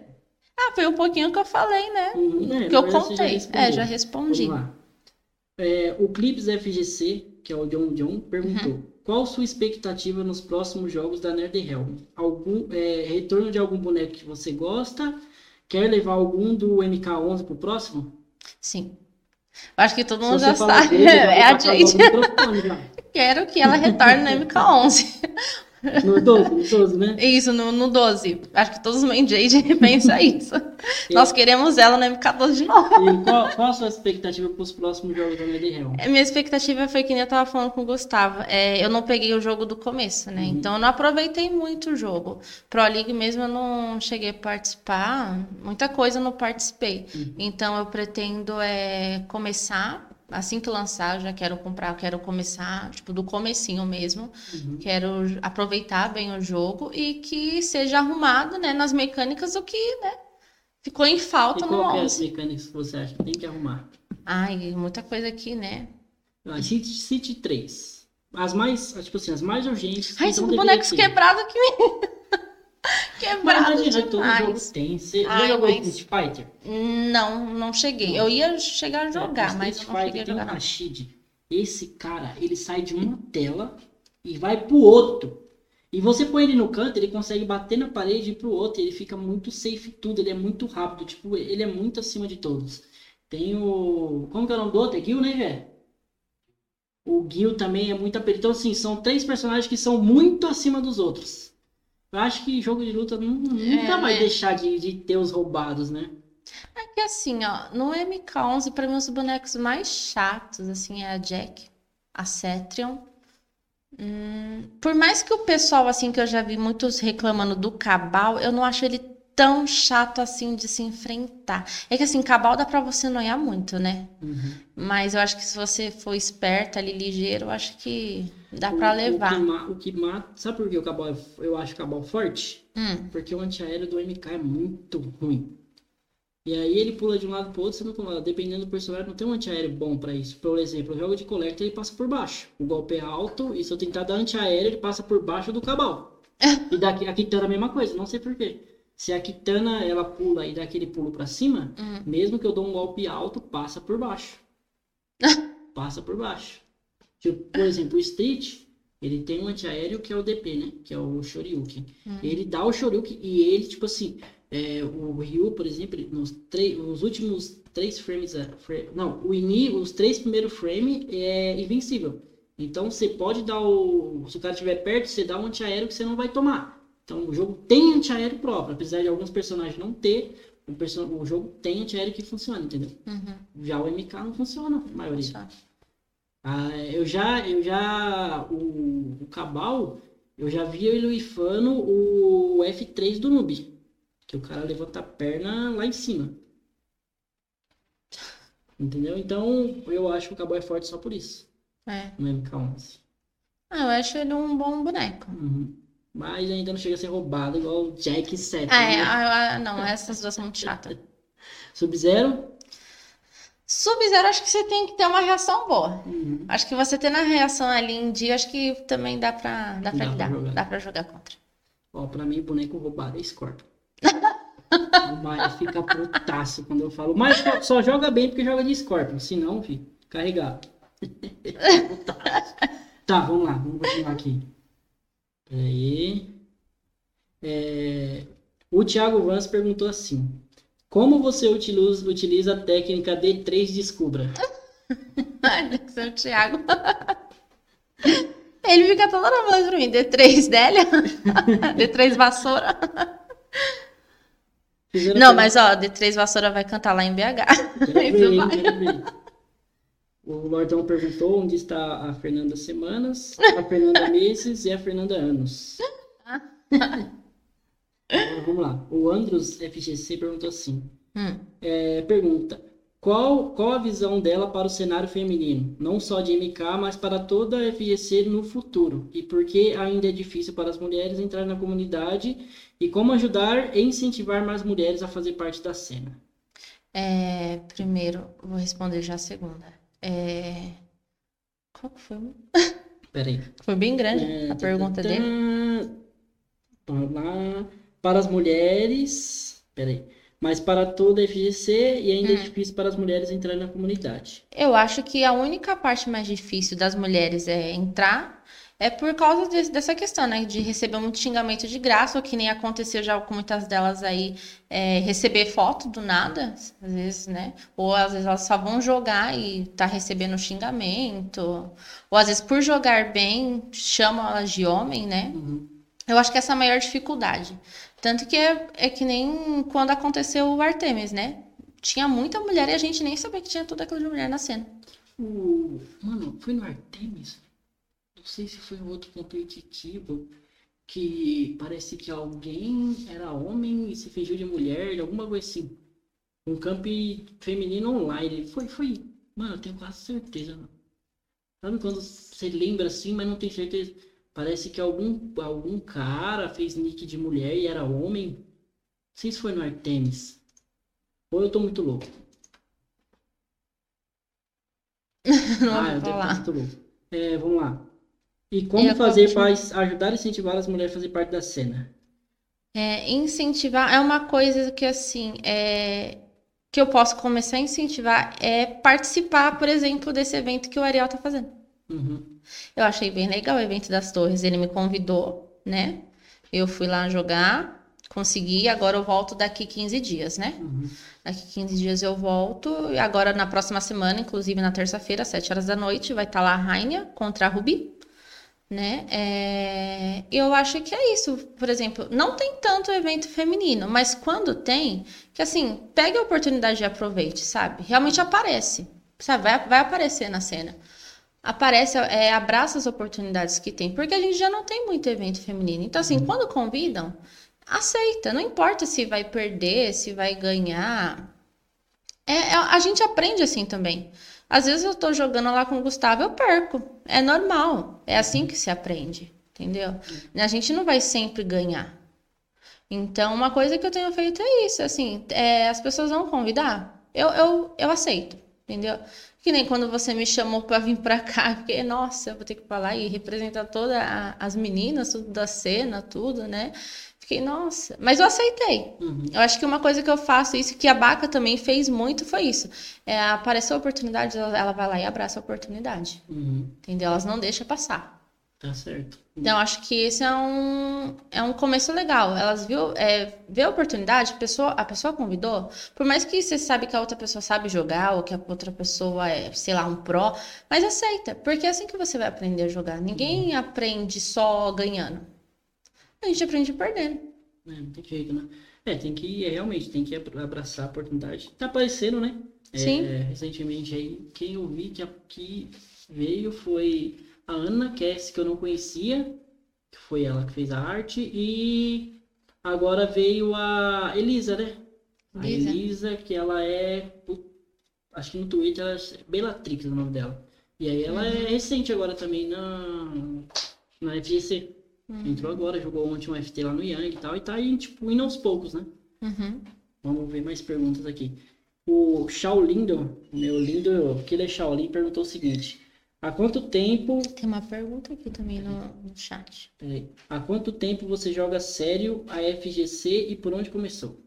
Ah, foi um pouquinho que eu falei, né? Uhum, é, que eu contei. respondeu. é, já respondi. Vamos lá. É, o Clips FGC, que é o John John, perguntou: Uhum. Qual sua expectativa nos próximos jogos da NerdHelm? Algum é, retorno de algum boneco que você gosta? Quer levar algum do MK11 pro próximo? Sim. Acho que todo mundo já sabe. dele, É a Jade. já. Quero que ela retorne no MK11. No 12, no 12, né? Isso, no, no 12. Acho que todos os main Jade pensam isso. Nós queremos ela no MK12 de novo. E qual, qual a sua expectativa para os próximos jogos da? A Minha expectativa foi que nem eu tava falando com o Gustavo. É, eu não peguei o jogo do começo, né? Uhum. Então eu não aproveitei muito o jogo. Pro League mesmo eu não cheguei a participar. Muita coisa eu não participei. Uhum. Então eu pretendo é, começar. Assim que lançar, eu já quero comprar, eu quero começar, tipo, do comecinho mesmo. Uhum. Quero aproveitar bem o jogo e que seja arrumado, né, nas mecânicas o que, né, ficou em falta no qual que é as 11. mecânicas que você acha que tem que arrumar? Ai, muita coisa aqui, né? Ah, City, City 3. As mais, tipo assim, as mais urgentes. Ai, então são bonecos quebrados aqui. Mas Quebrado imagina, todo jogo demais. tem. Você já Ai, jogou mas- Street Fighter? Não, não cheguei. Eu ia chegar a jogar, É, mas Street eu não cheguei a tem um jogar. não. Rashid. Esse cara, ele sai de uma tela e vai pro outro. E você põe ele no canto, ele consegue bater na parede e ir pro outro, e ele fica muito safe tudo, ele é muito rápido, tipo, ele é muito acima de todos. Tem o. Como que é o nome do outro? É Gil, né, velho? O Gil também é muito apelão. Então, assim, são três personagens que são muito acima dos outros. Eu acho que jogo de luta nu- nunca É, vai né? deixar de, de ter os roubados, né? É que assim, ó, no MK11, pra mim, os bonecos mais chatos, assim, é a Jack, a Cetrion. Hum, por mais que o pessoal, assim, que eu já vi muitos reclamando do Cabal, eu não acho ele tão chato assim de se enfrentar. É que assim, Cabal dá pra você noiar muito, né? Uhum. Mas eu acho que se você for esperta ali, ligeiro, eu acho que dá pra O- levar. O que, ma- o que mata. Sabe por que o Cabal é- eu acho o Cabal forte? Hum, Porque o antiaéreo do MK é muito ruim. E aí ele pula de um lado pro outro, você não pula. Dependendo do personagem, não tem um antiaéreo bom pra isso. Por exemplo, eu jogo de collector, ele passa por baixo. O golpe é alto, e se eu tentar dar antiaéreo, ele passa por baixo do cabal. e daqui, a Kitana a mesma coisa, não sei porquê. Se a Kitana ela pula e dá aquele pulo pra cima, hum. mesmo que eu dou um golpe alto, passa por baixo. passa por baixo. Tipo, por exemplo, o Street, ele tem um antiaéreo que é o DP, né? Que é o Shoryuken. Hum. Ele dá o Shoryuken e ele, tipo assim, é, o Ryu, por exemplo, nos, nos últimos três frames, é, não, o ini, os três primeiros frames é invencível. Então você pode dar o. Se o cara estiver perto, você dá um antiaéreo que você não vai tomar. Então o jogo tem antiaéreo próprio, apesar de alguns personagens não ter, o, perso- o jogo tem antiaéreo que funciona, entendeu? Uhum. Já o MK não funciona, a maioria. Ah, eu já, eu já, o, o Cabal, eu já vi ele ifando o F3 do noob, que o cara levanta a perna lá em cima. Entendeu? Então, eu acho que o Cabal é forte só por isso, É. no MK11. Ah, eu acho ele um bom boneco. Uhum. Mas ainda não chega a ser roubado igual o Jack 7, Ah, é, né? ah, ah, não, essas duas são muito chatas. Sub-Zero, Sub-Zero, acho que você tem que ter uma reação boa. uhum. Acho que você tendo a reação ali em dia, acho que também dá pra, dá pra Dá pra lidar. jogar. Dá pra jogar contra. Ó, pra mim, boneco roubado é Scorpion. o Maia fica putaço quando eu falo. Mas só, só joga bem porque joga de Scorpion. Se não, filho, carregado. Tá, vamos lá. Vamos continuar aqui. Peraí. É, O Thiago Vans perguntou assim. Como você utiliza, utiliza a técnica D3 Descubra? Ai, deve ser o Thiago. Ele fica toda hora falando pra mim, D3 Délia, D3 Vassoura. Não, mas ó, D3 Vassoura vai cantar lá em BH. Quero ver, quero ver. O Lordão perguntou onde está a Fernanda Semanas, a Fernanda Meses e a Fernanda Anos. Agora, vamos lá. O Andros FGC perguntou assim. Hum. é, pergunta. Qual, qual a visão dela para o cenário feminino? Não só de MK, mas para toda a FGC no futuro. E por que ainda é difícil para as mulheres entrar na comunidade? E como ajudar e incentivar mais mulheres a fazer parte da cena? É, primeiro, vou responder já a segunda. É, Qual que foi? Peraí. Foi bem grande É, a pergunta tá, tá, dele. lá. Para as mulheres. Peraí. Mas para toda a FGC e ainda é Hum. difícil para as mulheres entrarem na comunidade. Eu acho que a única parte mais difícil das mulheres é entrar é por causa de- dessa questão, né? De receber muito xingamento de graça, ou que nem aconteceu já com muitas delas aí, é, receber foto do nada, às vezes, né? Ou às vezes elas só vão jogar e tá recebendo xingamento. Ou às vezes por jogar bem, chamam elas de homem, né? Uhum. Eu acho que essa é a maior dificuldade. Tanto que é, é que nem quando aconteceu o Artemis, né? Tinha muita mulher e a gente nem sabia que tinha toda aquela de mulher na cena. O... Mano, foi no Artemis? Não sei se foi um outro competitivo que parece que alguém era homem e se fingiu de mulher, alguma coisa assim. Um camp feminino online. Foi, foi. Mano, eu tenho quase certeza. Mano. Sabe quando você lembra assim, mas não tem certeza? Parece que algum, algum cara fez nick de mulher e era homem. Não sei se foi no Artemis. Ou eu tô muito louco. Não Ah, eu estar muito louco. É, vamos lá. E como Eu fazer para ajudar e incentivar as mulheres a fazer parte da cena? É, incentivar é uma coisa que assim é que eu posso começar a incentivar é participar, por exemplo, desse evento que o Ariel tá fazendo. Uhum. Eu achei bem legal o evento das torres. Ele me convidou né? Eu fui lá jogar, consegui, agora eu volto daqui 15 dias, né? Uhum. Daqui 15 dias eu volto. E agora, na próxima semana, inclusive na terça-feira, às 7 horas da noite, vai estar lá a Rainha contra a Rubi. Né? É... Eu acho que é isso. Por exemplo, não tem tanto evento feminino, mas quando tem, que assim, pegue a oportunidade e aproveite, sabe? Realmente aparece. Sabe? Vai, vai aparecer na cena. Aparece, é, abraça as oportunidades que tem, porque a gente já não tem muito evento feminino. Então, assim, quando convidam, aceita. Não importa se vai perder, se vai ganhar. É, é, a gente aprende assim também. Às vezes eu tô jogando lá com o Gustavo, eu perco. É normal. É assim que se aprende. Entendeu? A gente não vai sempre ganhar. Então, uma coisa que eu tenho feito é isso. Assim, é, as pessoas vão convidar. Eu, eu, eu aceito. Entendeu? Que nem quando você me chamou para vir para cá, porque, nossa, eu vou ter que falar e representar todas as meninas, tudo da cena, tudo, né? Fiquei, nossa. Mas eu aceitei. Uhum. Eu acho que uma coisa que eu faço, isso que a Baca também fez muito, foi isso. É, apareceu a oportunidade, ela, vai lá e abraça a oportunidade. Uhum. Entendeu? Elas não deixam passar. Tá certo. Então, acho que esse é um, é um começo legal. Elas viu, é, vê a oportunidade, a pessoa, a pessoa convidou, por mais que você sabe que a outra pessoa sabe jogar, ou que a outra pessoa é, sei lá, um pró, mas aceita, porque é assim que você vai aprender a jogar. Ninguém uhum. aprende só ganhando a gente aprende perdendo. É, não tem jeito, né? É, tem que, é, realmente, tem que abraçar a oportunidade. Tá aparecendo, né? É, Sim. recentemente aí, quem eu vi que, que veio foi a Ana Kess, que eu não conhecia, que foi ela que fez a arte, e agora veio a Elisa, né? A Elisa, Elisa que ela é, acho que no Twitter, ela é Bellatrix é o nome dela. E aí ela é uhum. é recente agora também na, na FGC. Uhum. Entrou agora, jogou ontem um FT lá no Yang e tal, e tá aí, tipo, indo aos poucos, né? Uhum. Vamos ver mais perguntas aqui. O Shaolindo, meu lindo Killer Shaolin, perguntou o seguinte: Há quanto tempo. Tem uma pergunta aqui também no, no chat. Peraí. Há quanto tempo você joga sério a FGC e por onde começou?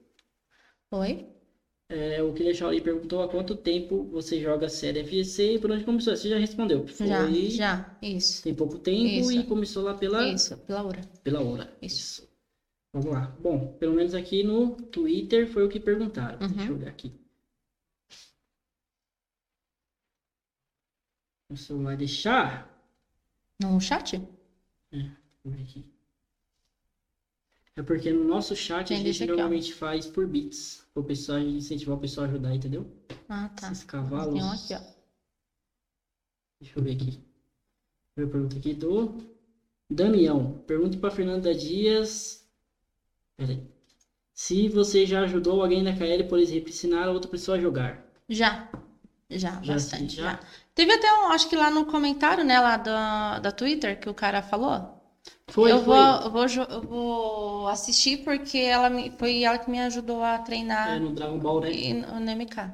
Oi? É, o que deixou ali perguntou há quanto tempo você joga série FGC e por onde começou? Você já respondeu. Foi... Já, já, isso. Tem pouco tempo isso. e começou lá pela... Isso, pela hora. Pela hora. Isso. isso. Vamos lá. Bom, pelo menos aqui no Twitter foi o que perguntaram. Uhum. Deixa eu olhar aqui. O celular deixar? No chat? É, aqui. É porque no nosso chat Quem a gente normalmente faz por bits. O pessoal incentivar o pessoal a ajudar, entendeu? Ah, tá. Esses cavalos. Tem um aqui, ó. Deixa eu ver aqui. Uma pergunta aqui do Damião. Pergunte para Fernanda Dias. Peraí. Se você já ajudou alguém na KL, por exemplo, ensinar a outra pessoa a jogar. Já. Já, já bastante. já? já. Teve até um, acho que lá no comentário, né, lá da, da Twitter, que o cara falou. Foi, eu, foi. Vou, eu, vou, vou assistir porque ela me, foi ela que me ajudou a treinar. É, no Dragon Ball, né? E no, no MK.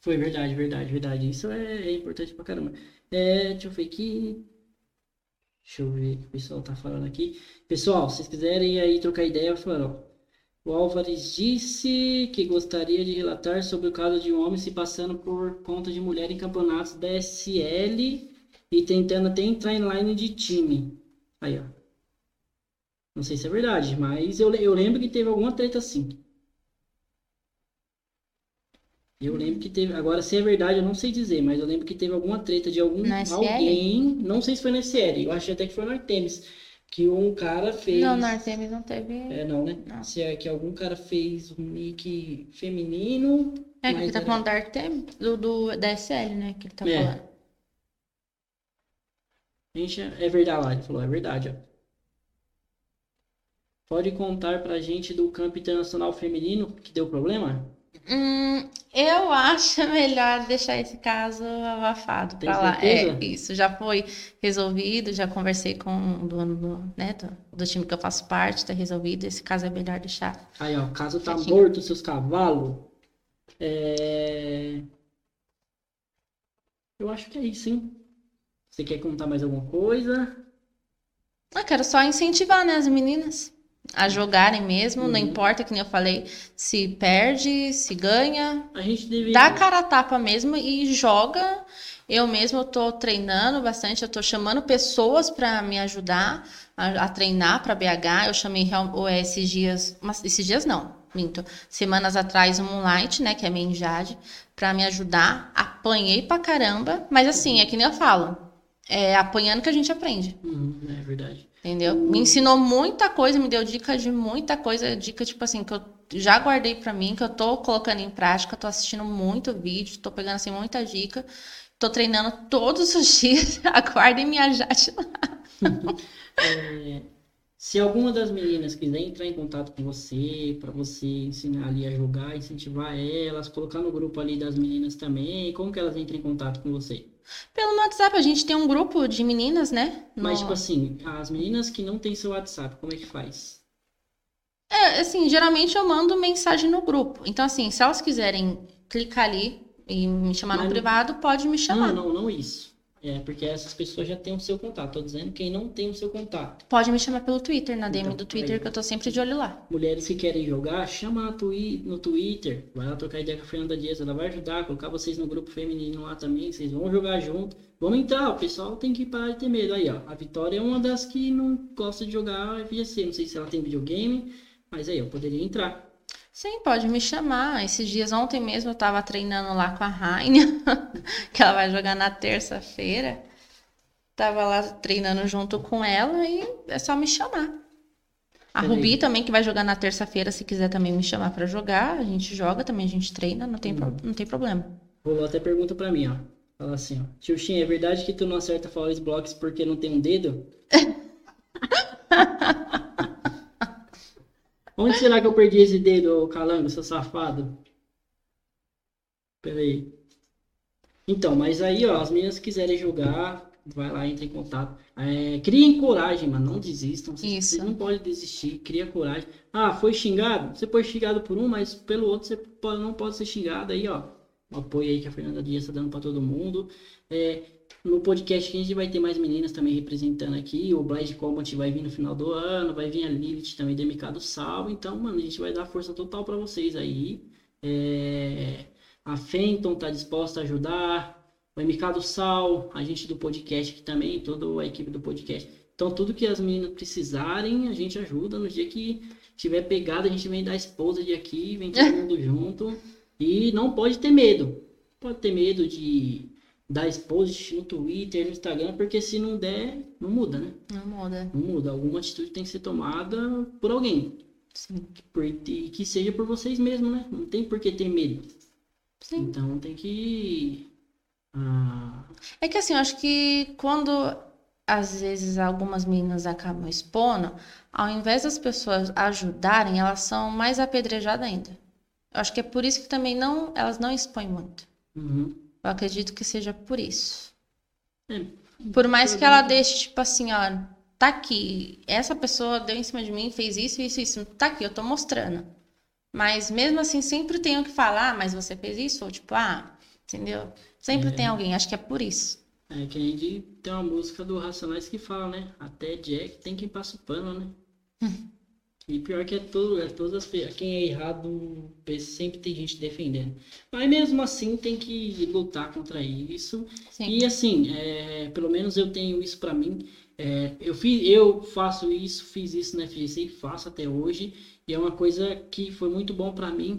Foi verdade, verdade, verdade. Isso é, é, importante pra caramba. É, deixa eu ver aqui. Deixa eu ver o que o pessoal tá falando aqui. Pessoal, se vocês quiserem aí trocar ideia, falando, ó. O Álvares disse que gostaria de relatar sobre o caso de um homem se passando por conta de mulher em campeonatos da SL e tentando até entrar em line de time. Aí, ó. Não sei se é verdade, mas eu, eu lembro que teve alguma treta assim. Eu lembro que teve. Agora, se é verdade, eu não sei dizer, mas eu lembro que teve alguma treta de algum alguém. Não sei se foi na série. Eu acho até que foi no Artemis. Que um cara fez. Não, no Artemis não teve. É, não, né? Não. Se é que algum cara fez um nick feminino. É, que ele tá era... falando da Artemis, do, do, da SL, né? Que ele tá é. falando. Gente, é verdade lá, ele falou, é verdade, ó. Pode contar pra gente do campo internacional feminino que deu problema? Hum, eu acho melhor deixar esse caso abafado para lá. É, isso já foi resolvido, já conversei com o dono do, né, do, do, time que eu faço parte, tá resolvido. Esse caso é melhor deixar. Aí, ó, o caso tá morto, seus cavalos. É... Eu acho que é isso, hein? Você quer contar mais alguma coisa? Eu quero só incentivar, né, as meninas a jogarem mesmo, não importa, que nem eu falei, se perde, se ganha, A gente deveria. dá cara a tapa mesmo e joga. Eu mesmo tô treinando bastante, eu tô chamando pessoas para me ajudar a, a treinar para BH. Eu chamei é, esses dias, mas esses dias não, minto. Semanas atrás o Moonlight, né, que é minha Jade, para me ajudar. Apanhei pra caramba, mas assim, é que nem eu falo, é apanhando que a gente aprende. Uhum, é verdade. Entendeu? Me ensinou muita coisa, me deu dica de muita coisa, dica tipo assim, que eu já guardei pra mim, que eu tô colocando em prática, tô assistindo muito vídeo, tô pegando assim muita dica, tô treinando todos os dias, aguardem minha jate lá. É, se alguma das meninas quiser entrar em contato com você, para você ensinar ali a jogar, incentivar elas, colocar no grupo ali das meninas também, como que elas entram em contato com você? Pelo meu WhatsApp, a gente tem um grupo de meninas, né? No- Mas, tipo assim, as meninas que não têm seu WhatsApp, como é que faz? É, assim, geralmente eu mando mensagem no grupo. Então, assim, se elas quiserem clicar ali e me chamar Mas no privado, pode me chamar. Não, não, não isso. É, porque essas pessoas já têm o seu contato. Tô dizendo quem não tem o seu contato. Pode me chamar pelo Twitter, na DM Então, do Twitter, aí. que eu tô sempre de olho lá. Mulheres que querem jogar, chama twi no Twitter. Vai lá trocar ideia com a Fernanda Dias. Ela vai ajudar, colocar vocês no grupo feminino lá também. Vocês vão jogar junto. Vamos entrar, o pessoal tem que parar de ter medo. Aí, ó. A Vitória é uma das que não gosta de jogar FGC. Não sei se ela tem videogame, mas aí, eu poderia entrar. Sim, pode me chamar. Esses dias, ontem mesmo, eu tava treinando lá com a Rainha, que ela vai jogar na terça-feira. Tava lá treinando junto com ela e é só me chamar. A. Rubi também, que vai jogar na terça-feira, se quiser também me chamar pra jogar, a gente joga também, a gente treina, não tem, pro- Uhum. não tem problema. Rolou até pergunta pra mim, ó. Fala assim, ó. Tio Shin, é verdade que tu não acerta Flores Blocks porque não tem um dedo? Onde será que eu perdi esse dedo, calango, seu safado? Pera aí. Então, mas aí, ó, as meninas quiserem jogar, vai lá, entra em contato. É, criem coragem, mano, não desistam. Vocês, Isso. vocês não podem desistir, cria coragem. Ah, foi xingado? Você foi xingado por um, mas pelo outro você não pode ser xingado aí, ó. O apoio aí que a Fernanda Dias está dando para todo mundo. É, no podcast que a gente vai ter mais meninas também representando aqui. O Blind Combat vai vir no final do ano, vai vir a Lilith também do MK do Sal. Então, mano, a gente vai dar força total para vocês aí. É, a Fenton tá disposta a ajudar. O MK do Sal, a gente do podcast aqui também, toda a equipe do podcast. Então, tudo que as meninas precisarem, a gente ajuda. No dia que tiver pegada, a gente vem dar esposa de aqui, vem todo mundo junto. E não pode ter medo. Pode ter medo de dar post no Twitter, no Instagram, porque se não der, não muda, né? Não muda. Não muda. Alguma atitude tem que ser tomada por alguém. Sim. Por, e que seja por vocês mesmos, né? Não tem por que ter medo. Sim. Então tem que. Ah, É que assim, eu acho que quando às vezes algumas meninas acabam expondo, ao invés das pessoas ajudarem, elas são mais apedrejadas ainda. Eu acho que é por isso que também não, elas não expõem muito. uhum. Eu acredito que seja por isso. É, Por mais que ela deixe, tipo assim, ó, tá aqui, essa pessoa deu em cima de mim, fez isso, isso, isso, tá aqui, eu tô mostrando. Mas mesmo assim, sempre tem o que falar, "Ah, mas você fez isso? Ou tipo, ah, entendeu? Sempre É. tem alguém, acho que é por isso. É que a gente tem uma música do Racionais que fala, né? Até Jack tem quem passa o pano, né? E pior que é todo, é todas as quem é errado sempre tem gente defendendo. Mas mesmo assim tem que lutar contra isso. Sim. E assim, é, pelo menos eu tenho isso pra mim. É, eu fiz, eu faço isso, fiz isso na FGC e faço até hoje. E é uma coisa que foi muito bom pra mim.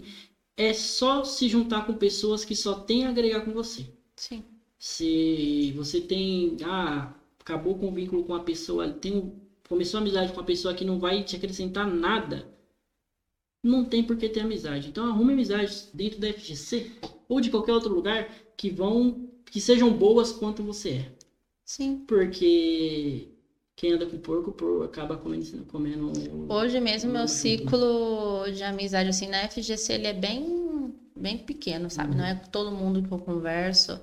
É só se juntar com pessoas que só têm a agregar com você. Sim. Se você tem, ah, acabou com o vínculo com a pessoa, tem um, começou a amizade com uma pessoa que não vai te acrescentar nada, não tem por que ter amizade. Então arrume amizades dentro da FGC ou de qualquer outro lugar que vão, que sejam boas quanto você é. Sim. Porque quem anda com porco, porco acaba comendo, comendo Hoje mesmo meu ciclo de amizade assim na FGC ele é bem bem pequeno, sabe? Uhum. Não é todo mundo que eu converso.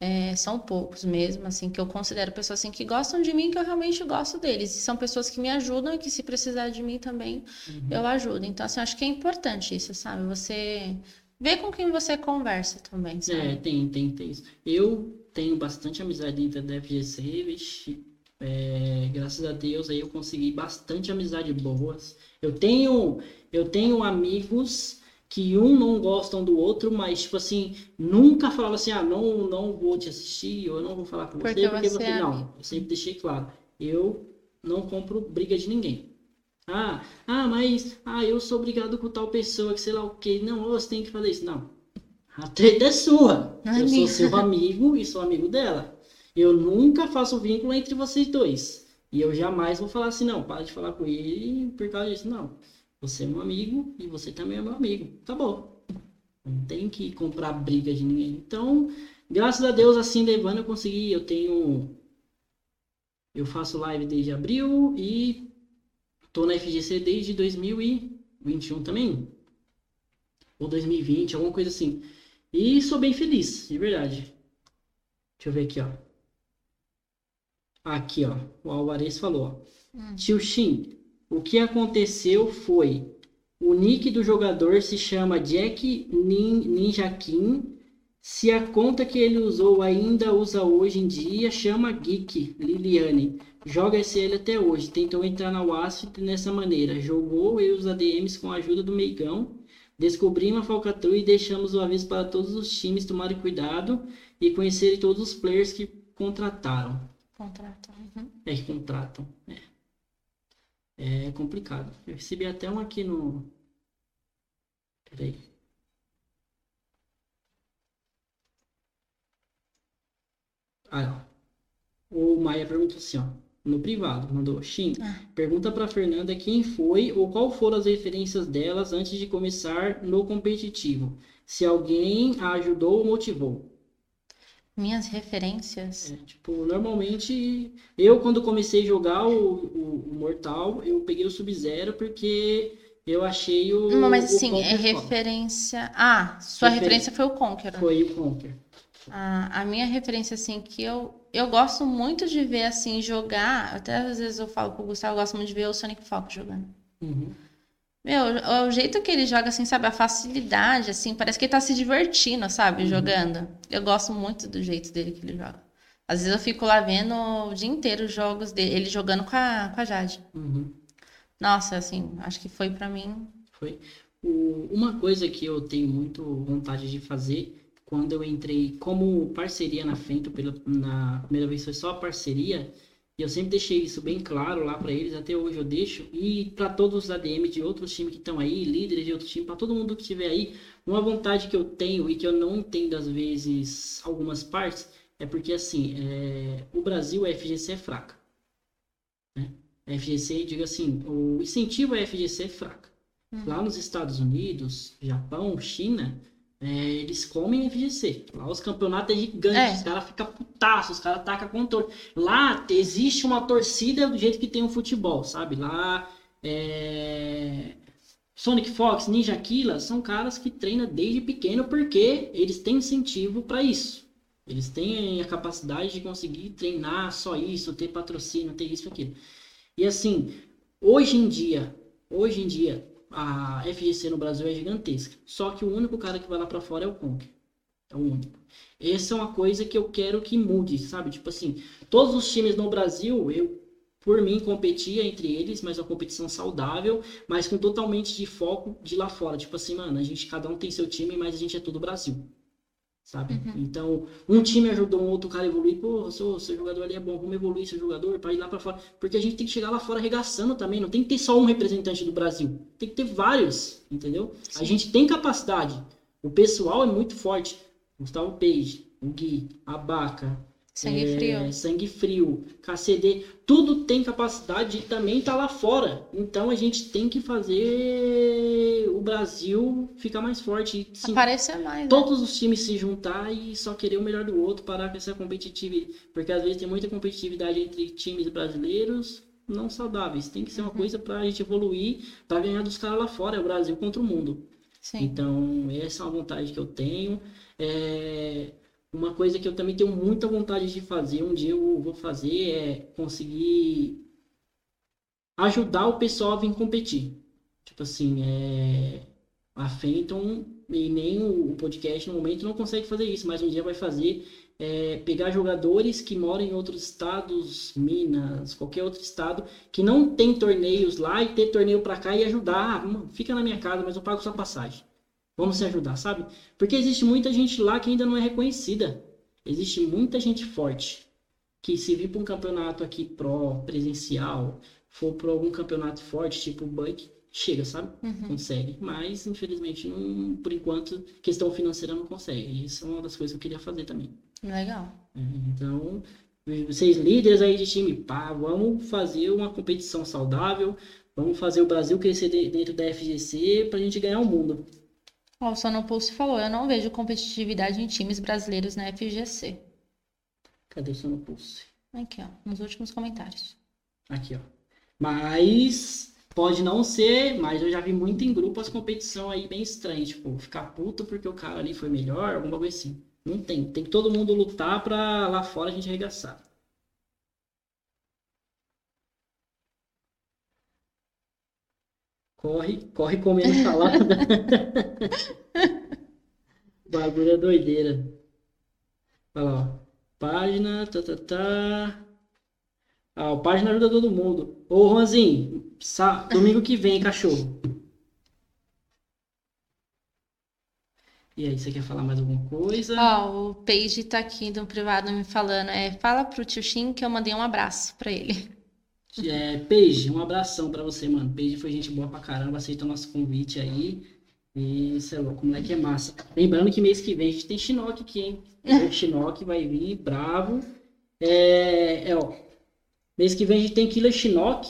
É, são poucos mesmo, assim, que eu considero pessoas assim que gostam de mim, que eu realmente gosto deles. E são pessoas que me ajudam e que se precisar de mim também, Uhum. eu ajudo. Então, assim, acho que é importante isso, sabe? Você ver com quem você conversa também, É, sabe? tem, tem, tem isso. Eu tenho bastante amizade dentro da FGC, vixe, É, graças a Deus aí eu consegui bastante amizade boas. Eu tenho, eu tenho amigos que um não gostam do outro, mas tipo assim, nunca falava assim, ah, não, não vou te assistir, ou eu não vou falar com você, Porque porque você é não. Eu sempre deixei claro, eu não compro briga de ninguém. Ah, ah, mas ah, eu sou obrigado com tal pessoa, que sei lá o quê. Não, você tem que fazer isso. Não. A treta é sua. Eu sou seu amigo e sou amigo dela. Eu nunca faço vínculo entre vocês dois. E eu jamais vou falar assim, não, para de falar com ele por causa disso. Não. Você é meu amigo e você também é meu amigo. Acabou. Não tem que comprar briga de ninguém. Então, graças a Deus, assim, levando, eu consegui. Eu tenho. Eu faço live desde abril e tô na FGC desde 2021 também. Ou 2020, alguma coisa assim. E sou bem feliz, de verdade. Deixa eu ver aqui, ó. Aqui, ó. O Alvarez falou, ó. Hum. Tio Shin, o que aconteceu foi o nick do jogador se chama Jack Nin- Ninja King. Se a conta que ele usou ainda usa hoje em dia, chama Geek Liliane. Joga SL até hoje. Tentou entrar na WASP nessa maneira. Jogou e os ADMs com a ajuda do Meigão. Descobrimos a falcatrua e deixamos o aviso para todos os times tomarem cuidado e conhecerem todos os players que contrataram. Contrato. Uhum. É, que contratam. É. É complicado. Eu recebi até um aqui no. Peraí. Ah, ó. O Maia perguntou assim, ó. No privado, mandou. Shin, Ah. pergunta pra Fernanda quem foi ou qual foram as referências delas antes de começar no competitivo. Se alguém a ajudou ou motivou. Minhas referências. É, tipo, normalmente, eu quando comecei a jogar o, o- o Mortal, eu peguei o Sub-Zero porque eu achei o. Não, mas o assim, é Conquer referência. Ah, sua Referência. referência foi o Conqueror. Foi o Conquer. A, a minha referência, assim, que eu, eu gosto muito de ver, assim, jogar. Até às vezes eu falo pro Gustavo, eu gosto muito de ver o Sonic Fox jogando. Uhum. Meu, o, o jeito que ele joga, assim, sabe? A facilidade, assim, parece que ele tá se divertindo, sabe? Uhum. Jogando. Eu gosto muito do jeito dele que ele joga. Às vezes eu fico lá vendo o dia inteiro os jogos dele, ele jogando com a, com a Jade. Uhum. Nossa, assim, acho que foi pra mim. Foi. O- uma coisa que eu tenho muito vontade de fazer, quando eu entrei como parceria na Fento, pela, na primeira vez foi só parceria, e eu sempre deixei isso bem claro lá pra eles, até hoje eu deixo, e pra todos os ADM de outros times que estão aí, líderes de outros times, pra todo mundo que estiver aí, uma vontade que eu tenho e que eu não entendo às vezes algumas partes, é porque assim, é, o Brasil, a FGC é fraca. Né? A FGC, digo assim, o incentivo à FGC é fraca. Lá nos Estados Unidos, Japão, China, é, eles comem FGC. Lá os campeonatos é gigante, É. os caras ficam putaços, os caras atacam controle. Lá existe uma torcida do jeito que tem o futebol, sabe? Lá é, Sonic Fox, Ninja Killa são caras que treinam desde pequeno porque eles têm incentivo para isso. Eles têm a capacidade de conseguir treinar só isso, ter patrocínio, ter isso e aquilo. E assim, hoje em dia, hoje em dia, a FGC no Brasil é gigantesca. Só que o único cara que vai lá pra fora é o Conker. É o único. Essa é uma coisa que eu quero que mude, sabe? Tipo assim, todos os times no Brasil, eu, por mim, competia entre eles, mas uma competição saudável, mas com totalmente de foco de lá fora. Tipo assim, mano, a gente, cada um tem seu time, mas a gente é todo Brasil. Sabe? Então, um time ajudou um outro cara a evoluir. Pô, seu, seu jogador ali é bom, vamos evoluir seu jogador para ir lá para fora. Porque a gente tem que chegar lá fora arregaçando também. Não tem que ter só um representante do Brasil. Tem que ter vários, entendeu? A Sim. gente tem capacidade. O pessoal é muito forte. Gustavo Page, o Gui, a Baca, Sangue é, frio. Sangue Frio, KCD, tudo tem capacidade de também estar lá fora. Então a gente tem que fazer o Brasil ficar mais forte. e, sim, Aparecer mais. né? todos os times se juntar e só querer o melhor do outro, parar com essa competitividade. Porque às vezes tem muita competitividade entre times brasileiros não saudáveis. Tem que ser uma Uhum. coisa pra gente evoluir, pra ganhar dos caras lá fora, é o Brasil contra o mundo. Sim. Então, essa é uma vontade que eu tenho. É, Uma coisa que eu também tenho muita vontade de fazer, um dia eu vou fazer, é conseguir ajudar o pessoal a vir competir. Tipo assim, é... a Fenton e nem o podcast no momento não consegue fazer isso, mas um dia vai fazer. É, pegar jogadores que moram em outros estados, Minas, qualquer outro estado, que não tem torneios lá e ter torneio para cá e ajudar. Ah, fica na minha casa, mas eu pago sua passagem. Vamos se ajudar, sabe? Porque existe muita gente lá que ainda não é reconhecida. Existe muita gente forte que se vir para um campeonato aqui pró, presencial, for para algum campeonato forte, tipo o Buck, chega, sabe? Uhum. Consegue. Mas, infelizmente, não, por enquanto, questão financeira não consegue. Isso é uma das coisas que eu queria fazer também. Legal. É, então, vocês líderes aí de time, pá, vamos fazer uma competição saudável, vamos fazer o Brasil crescer dentro da FGC pra gente ganhar o mundo. Ó, o Sonopulse falou, eu não vejo competitividade em times brasileiros na FGC. Cadê o Sonopulse? Aqui, ó, nos últimos comentários. Aqui, ó. Mas pode não ser, mas eu já vi muito em grupo as competição aí bem estranhas, tipo, ficar puto porque o cara ali foi melhor, alguma coisa assim. Não tem, tem que todo mundo lutar pra lá fora a gente arregaçar. Corre, corre comendo salada. bagulho é doideira. Olha lá, ó. Página, tá, tá, tá. Ah, o página ajuda todo mundo. Ô, Juanzinho, sá... domingo que vem, cachorro. E aí, você quer falar mais alguma coisa? Ó, oh, o Paige tá aqui no privado me falando. É, fala pro tio Shin que eu mandei um abraço pra ele. É, Paige, um abração pra você, mano. Paige foi gente boa pra caramba, aceitou nosso convite aí. E, sei lá, como é que é massa. Lembrando que mês que vem a gente tem Shinnok aqui, hein? O Shinnok vai vir, bravo. É, é, ó. Mês que vem a gente tem Killer Shinnok.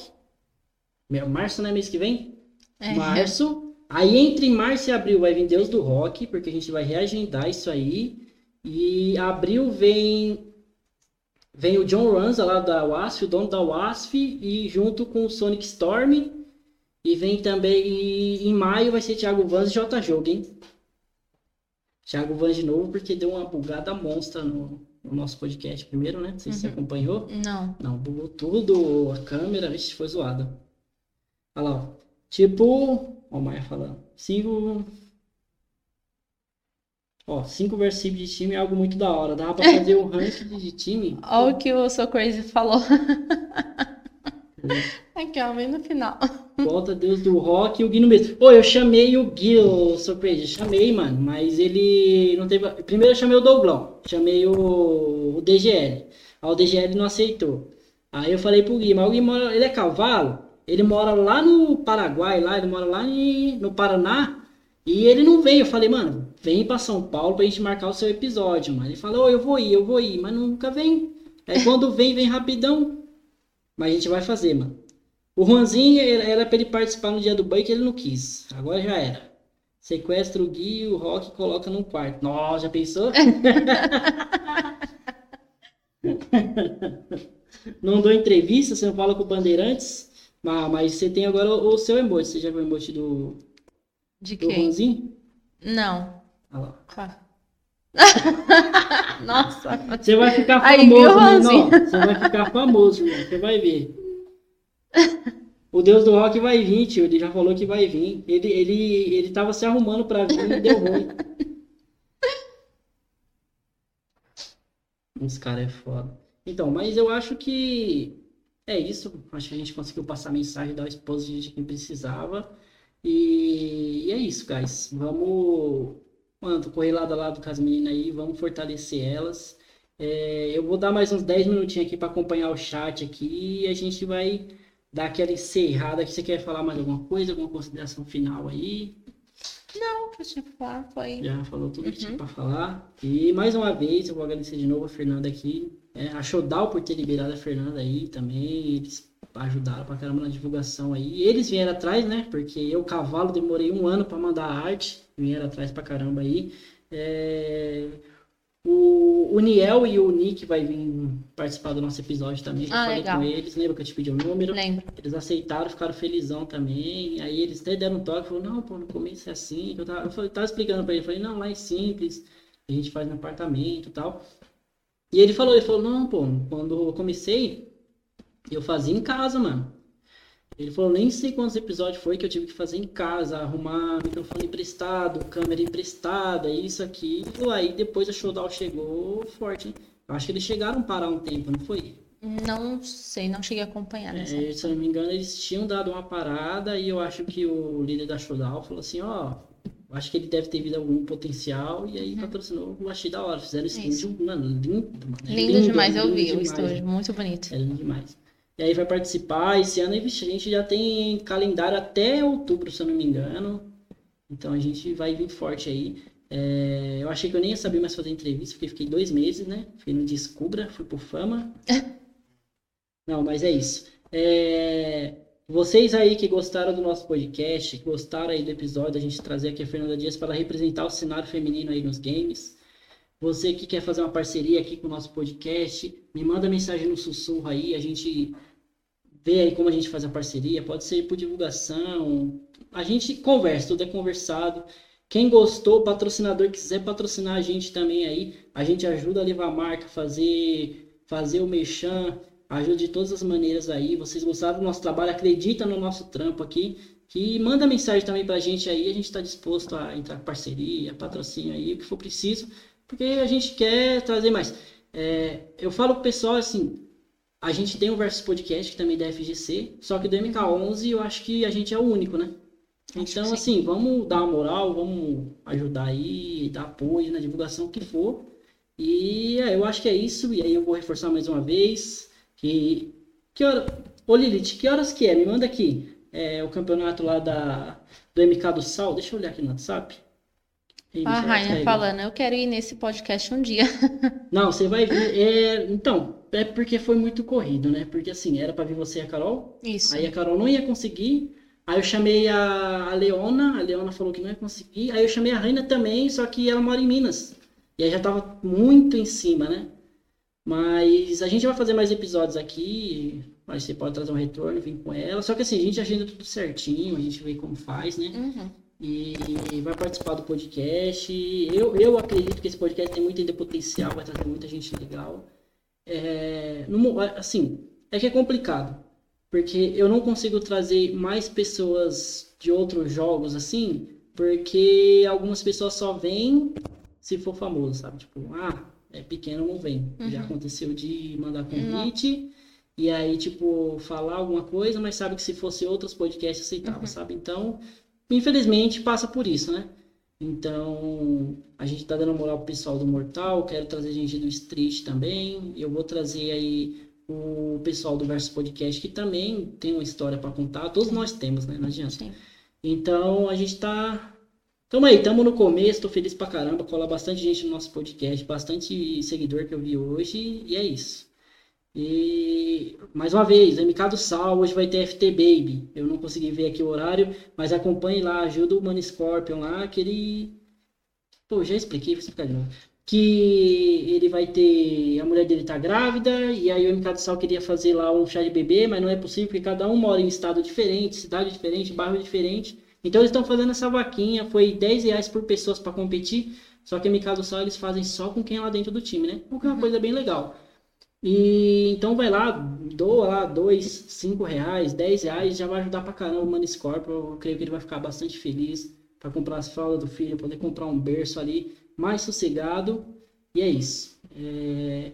Março, né? Mês que vem? É. Março. Aí entre março e abril vai vir Deus do Rock, porque a gente vai reagendar isso aí. E abril vem Vem o John Ranza lá da Wasp, o dono da Wasp, e junto com o Sonic Storm. E vem também, e, em maio vai ser Thiago Vans e J Jogo, hein? Thiago Vans de novo, porque deu uma bugada monstra no, no nosso podcast primeiro, né? Não sei uhum. se você uhum. acompanhou. Não. Não, bugou tudo, a câmera, vixe, foi zoada. Olha lá, ó. Tipo, ó o Maia falando. Cinco Ó, cinco versículos de time é algo muito da hora. Dá pra fazer o ranking de time. Olha o que o So Crazy falou. Aqui, ó, bem no final. Volta Deus do Rock e o Gui no mesmo. Pô, eu chamei o Gui, o So Crazy. Chamei, mano, mas ele não teve. Primeiro eu chamei o Douglão. Chamei o, o DGL. Aí o DGL não aceitou. Aí eu falei pro Gui, mas o Gui mora. Ele é cavalo? Ele mora lá no Paraguai, lá, ele mora lá em, no Paraná. E ele não veio. Eu falei, mano, vem para São Paulo pra gente marcar o seu episódio, mano. Ele falou, oh, eu vou ir, eu vou ir, mas nunca vem. Aí quando vem, vem rapidão. Mas a gente vai fazer, mano. O Juanzinho era pra ele participar no dia do banho que ele não quis. Agora já era. Sequestra o Gui e o Rock coloca num quarto. Nossa, já pensou? não dou entrevista, você não fala com o Bandeirantes. Mas, mas você tem agora o, o seu emoji. Você já viu o emoji do, de do quem? Juanzinho? Não. Olha lá. Nossa. Você vai ficar famoso, Aí, Você vai ficar famoso, irmão. Você vai ver. O Deus do Rock vai vir, tio. Ele já falou que vai vir. Ele, ele, ele tava se arrumando pra vir e deu ruim. Esse cara é foda. Então, mas eu acho que é isso. Acho que a gente conseguiu passar a mensagem, dar o esposo de quem precisava. E, e é isso, guys. Vamos, mano, correr lado a lado com as meninas aí, vamos fortalecer elas. É, eu vou dar mais uns 10 minutinhos aqui para acompanhar o chat aqui e a gente vai dar aquela encerrada aqui. Você quer falar mais alguma coisa, alguma consideração final aí? Não, que eu tinha pra falar foi. Já falou tudo que tinha uhum. pra falar. E mais uma vez eu vou agradecer de novo a Fernanda aqui. É, a Showdown por ter liberado a Fernanda aí também. Eles ajudaram pra caramba na divulgação aí. Eles vieram atrás, né? Porque eu, cavalo, demorei um ano para mandar a arte. Vieram atrás pra caramba aí. É... O, o Niel e o Nick vai vir participar do nosso episódio também. Já ah, falei legal. com eles. Lembra que eu te pedi o número? Lembro. Eles aceitaram, ficaram felizão também. Aí eles até deram um toque. Falaram, não, pô, no começo é assim. Eu tava, eu falei, tava explicando pra ele. Eu falei, não, lá é simples. A gente faz no apartamento e tal. E ele falou, ele falou, não, pô, quando eu comecei, eu fazia em casa, mano. Ele falou, nem sei quantos episódios foi que eu tive que fazer em casa, arrumar microfone emprestado, câmera emprestada, isso, aquilo. Aí depois a Showdown chegou forte, hein? Eu acho que eles chegaram a parar um tempo, não foi? Não sei, não cheguei a acompanhar. É, se eu não me engano, eles tinham dado uma parada e eu acho que o líder da Showdown falou assim, ó, acho que ele deve ter vindo algum potencial e aí uhum. patrocinou, eu achei da hora, fizeram esse estúdio, mano, lindo, mano. É lindo, lindo, demais, lindo eu vi demais, o estúdio, muito bonito. É lindo demais. E aí vai participar. Esse ano a gente já tem calendário até outubro, se eu não me engano. Então a gente vai vir forte aí. É, eu achei que eu nem ia saber mais fazer entrevista, porque fiquei dois meses, né? Fiquei no Descubra, fui por fama. não, mas é isso. É, vocês aí que gostaram do nosso podcast, que gostaram aí do episódio, a gente trazer aqui a Fernanda Dias para representar o cenário feminino aí nos games. Você que quer fazer uma parceria aqui com o nosso podcast, me manda mensagem no sussurro aí, a gente vê aí como a gente faz a parceria, pode ser por divulgação, a gente conversa, tudo é conversado. Quem gostou, patrocinador quiser patrocinar a gente também aí, a gente ajuda a levar a marca, fazer, fazer o merchan, ajuda de todas as maneiras aí. Vocês gostaram do nosso trabalho, acredita no nosso trampo aqui, que manda mensagem também pra gente aí, a gente está disposto a entrar com parceria, patrocínio aí, o que for preciso porque a gente quer trazer mais. É, eu falo pro pessoal assim, a gente tem o Versus Podcast, que também é da FGC, só que do MK11 eu acho que a gente é o único, né? Então, assim, vamos dar uma moral, vamos ajudar aí, dar apoio na divulgação que for. E é, eu acho que é isso, e aí eu vou reforçar mais uma vez que... Que hora... Ô Lilith, que horas que é? Me manda aqui. É, o campeonato lá da, do MK do Sal. Deixa eu olhar aqui no WhatsApp a Rainha falando, eu quero ir nesse podcast um dia. Não, você vai ver. É, então, é porque foi muito corrido, né? Porque assim, era para vir você e a Carol. Isso. Aí a Carol não ia conseguir. Aí eu chamei a, a Leona, a Leona falou que não ia conseguir. Aí eu chamei a Raina também, só que ela mora em Minas. E aí já tava muito em cima, né? Mas a gente vai fazer mais episódios aqui. Mas você pode trazer um retorno, vir com ela. Só que assim, a gente agenda tudo certinho, a gente vê como faz, né? Uhum e vai participar do podcast. Eu, eu acredito que esse podcast tem muito ainda potencial, vai trazer muita gente legal. É, no, assim, é que é complicado, porque eu não consigo trazer mais pessoas de outros jogos assim, porque algumas pessoas só vêm se for famoso, sabe? Tipo, ah, é pequeno, não vem. Uhum. Já aconteceu de mandar convite. Uhum. E aí, tipo, falar alguma coisa, mas sabe que se fosse outros podcasts aceitava, uhum. sabe? Então, infelizmente passa por isso, né? Então, a gente tá dando moral pro pessoal do Mortal, quero trazer gente do Street também. Eu vou trazer aí o pessoal do Versus Podcast, que também tem uma história para contar. Todos nós temos, né? Não adianta. Sim. Então, a gente tá. Tamo aí, tamo no começo, tô feliz pra caramba. Cola bastante gente no nosso podcast, bastante seguidor que eu vi hoje, e é isso. E mais uma vez, MK do Sal, hoje vai ter FT Baby. Eu não consegui ver aqui o horário, mas acompanhe lá, ajuda o Mano Scorpion lá, que ele. Pô, já expliquei, vou explicar de novo. Que ele vai ter. A mulher dele tá grávida, e aí o MK do Sal queria fazer lá um chá de bebê, mas não é possível, porque cada um mora em estado diferente, cidade diferente, bairro diferente. Então eles estão fazendo essa vaquinha, foi 10 reais por pessoas para competir. Só que MK do Sal eles fazem só com quem é lá dentro do time, né? O que é uma uhum. coisa bem legal. E então vai lá, doa lá dois, cinco reais, dez reais, já vai ajudar pra caramba o Maniscorp. Eu creio que ele vai ficar bastante feliz para comprar as fraldas do filho, poder comprar um berço ali mais sossegado. E é isso. É...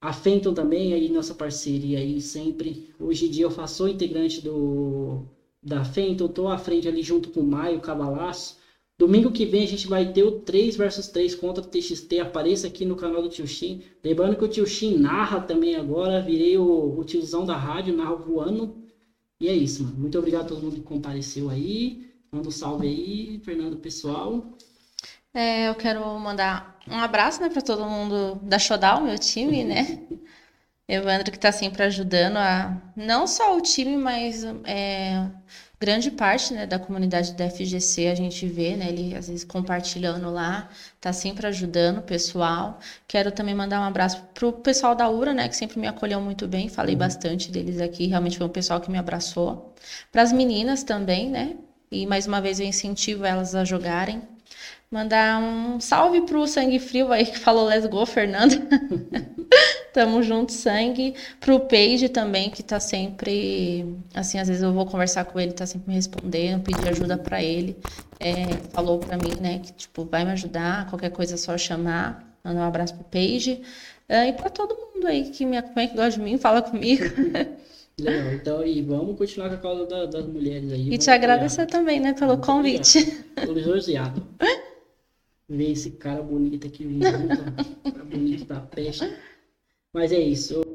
A Fenton também, aí nossa parceria aí sempre. Hoje em dia eu faço integrante do da Fenton, tô à frente ali junto com o Maio Cavalaço. Domingo que vem a gente vai ter o 3 versus 3 contra o TXT. Apareça aqui no canal do Tio Shin. Lembrando que o Tio Shin narra também agora. Virei o, o tiozão da rádio, narro voando. E é isso, mano. Muito obrigado a todo mundo que compareceu aí. Manda um salve aí, Fernando, pessoal. É, eu quero mandar um abraço né, para todo mundo da Showdown, meu time, né? Evandro que está sempre ajudando a não só o time, mas é, grande parte né, da comunidade da FGC a gente vê, né, ele às vezes compartilhando lá, tá sempre ajudando o pessoal. Quero também mandar um abraço pro pessoal da URA, né, que sempre me acolheu muito bem, falei uhum. bastante deles aqui, realmente foi um pessoal que me abraçou. Para as meninas também, né, e mais uma vez eu incentivo elas a jogarem. Mandar um salve pro Sangue Frio aí que falou Let's Go, Fernando. Tamo junto, sangue. Pro Page também, que tá sempre. Assim, às vezes eu vou conversar com ele, tá sempre me respondendo, pedir ajuda para ele. É, falou para mim, né, que tipo, vai me ajudar, qualquer coisa é só chamar. Manda um abraço pro Page. É, e para todo mundo aí que me acompanha, que gosta de mim, fala comigo. Legal, então e vamos continuar com a causa da, das mulheres aí. E te agradecer também, né, pelo convite. Tô lisonjeado. Ver esse cara bonito aqui cara bonito da peste. Mas é isso.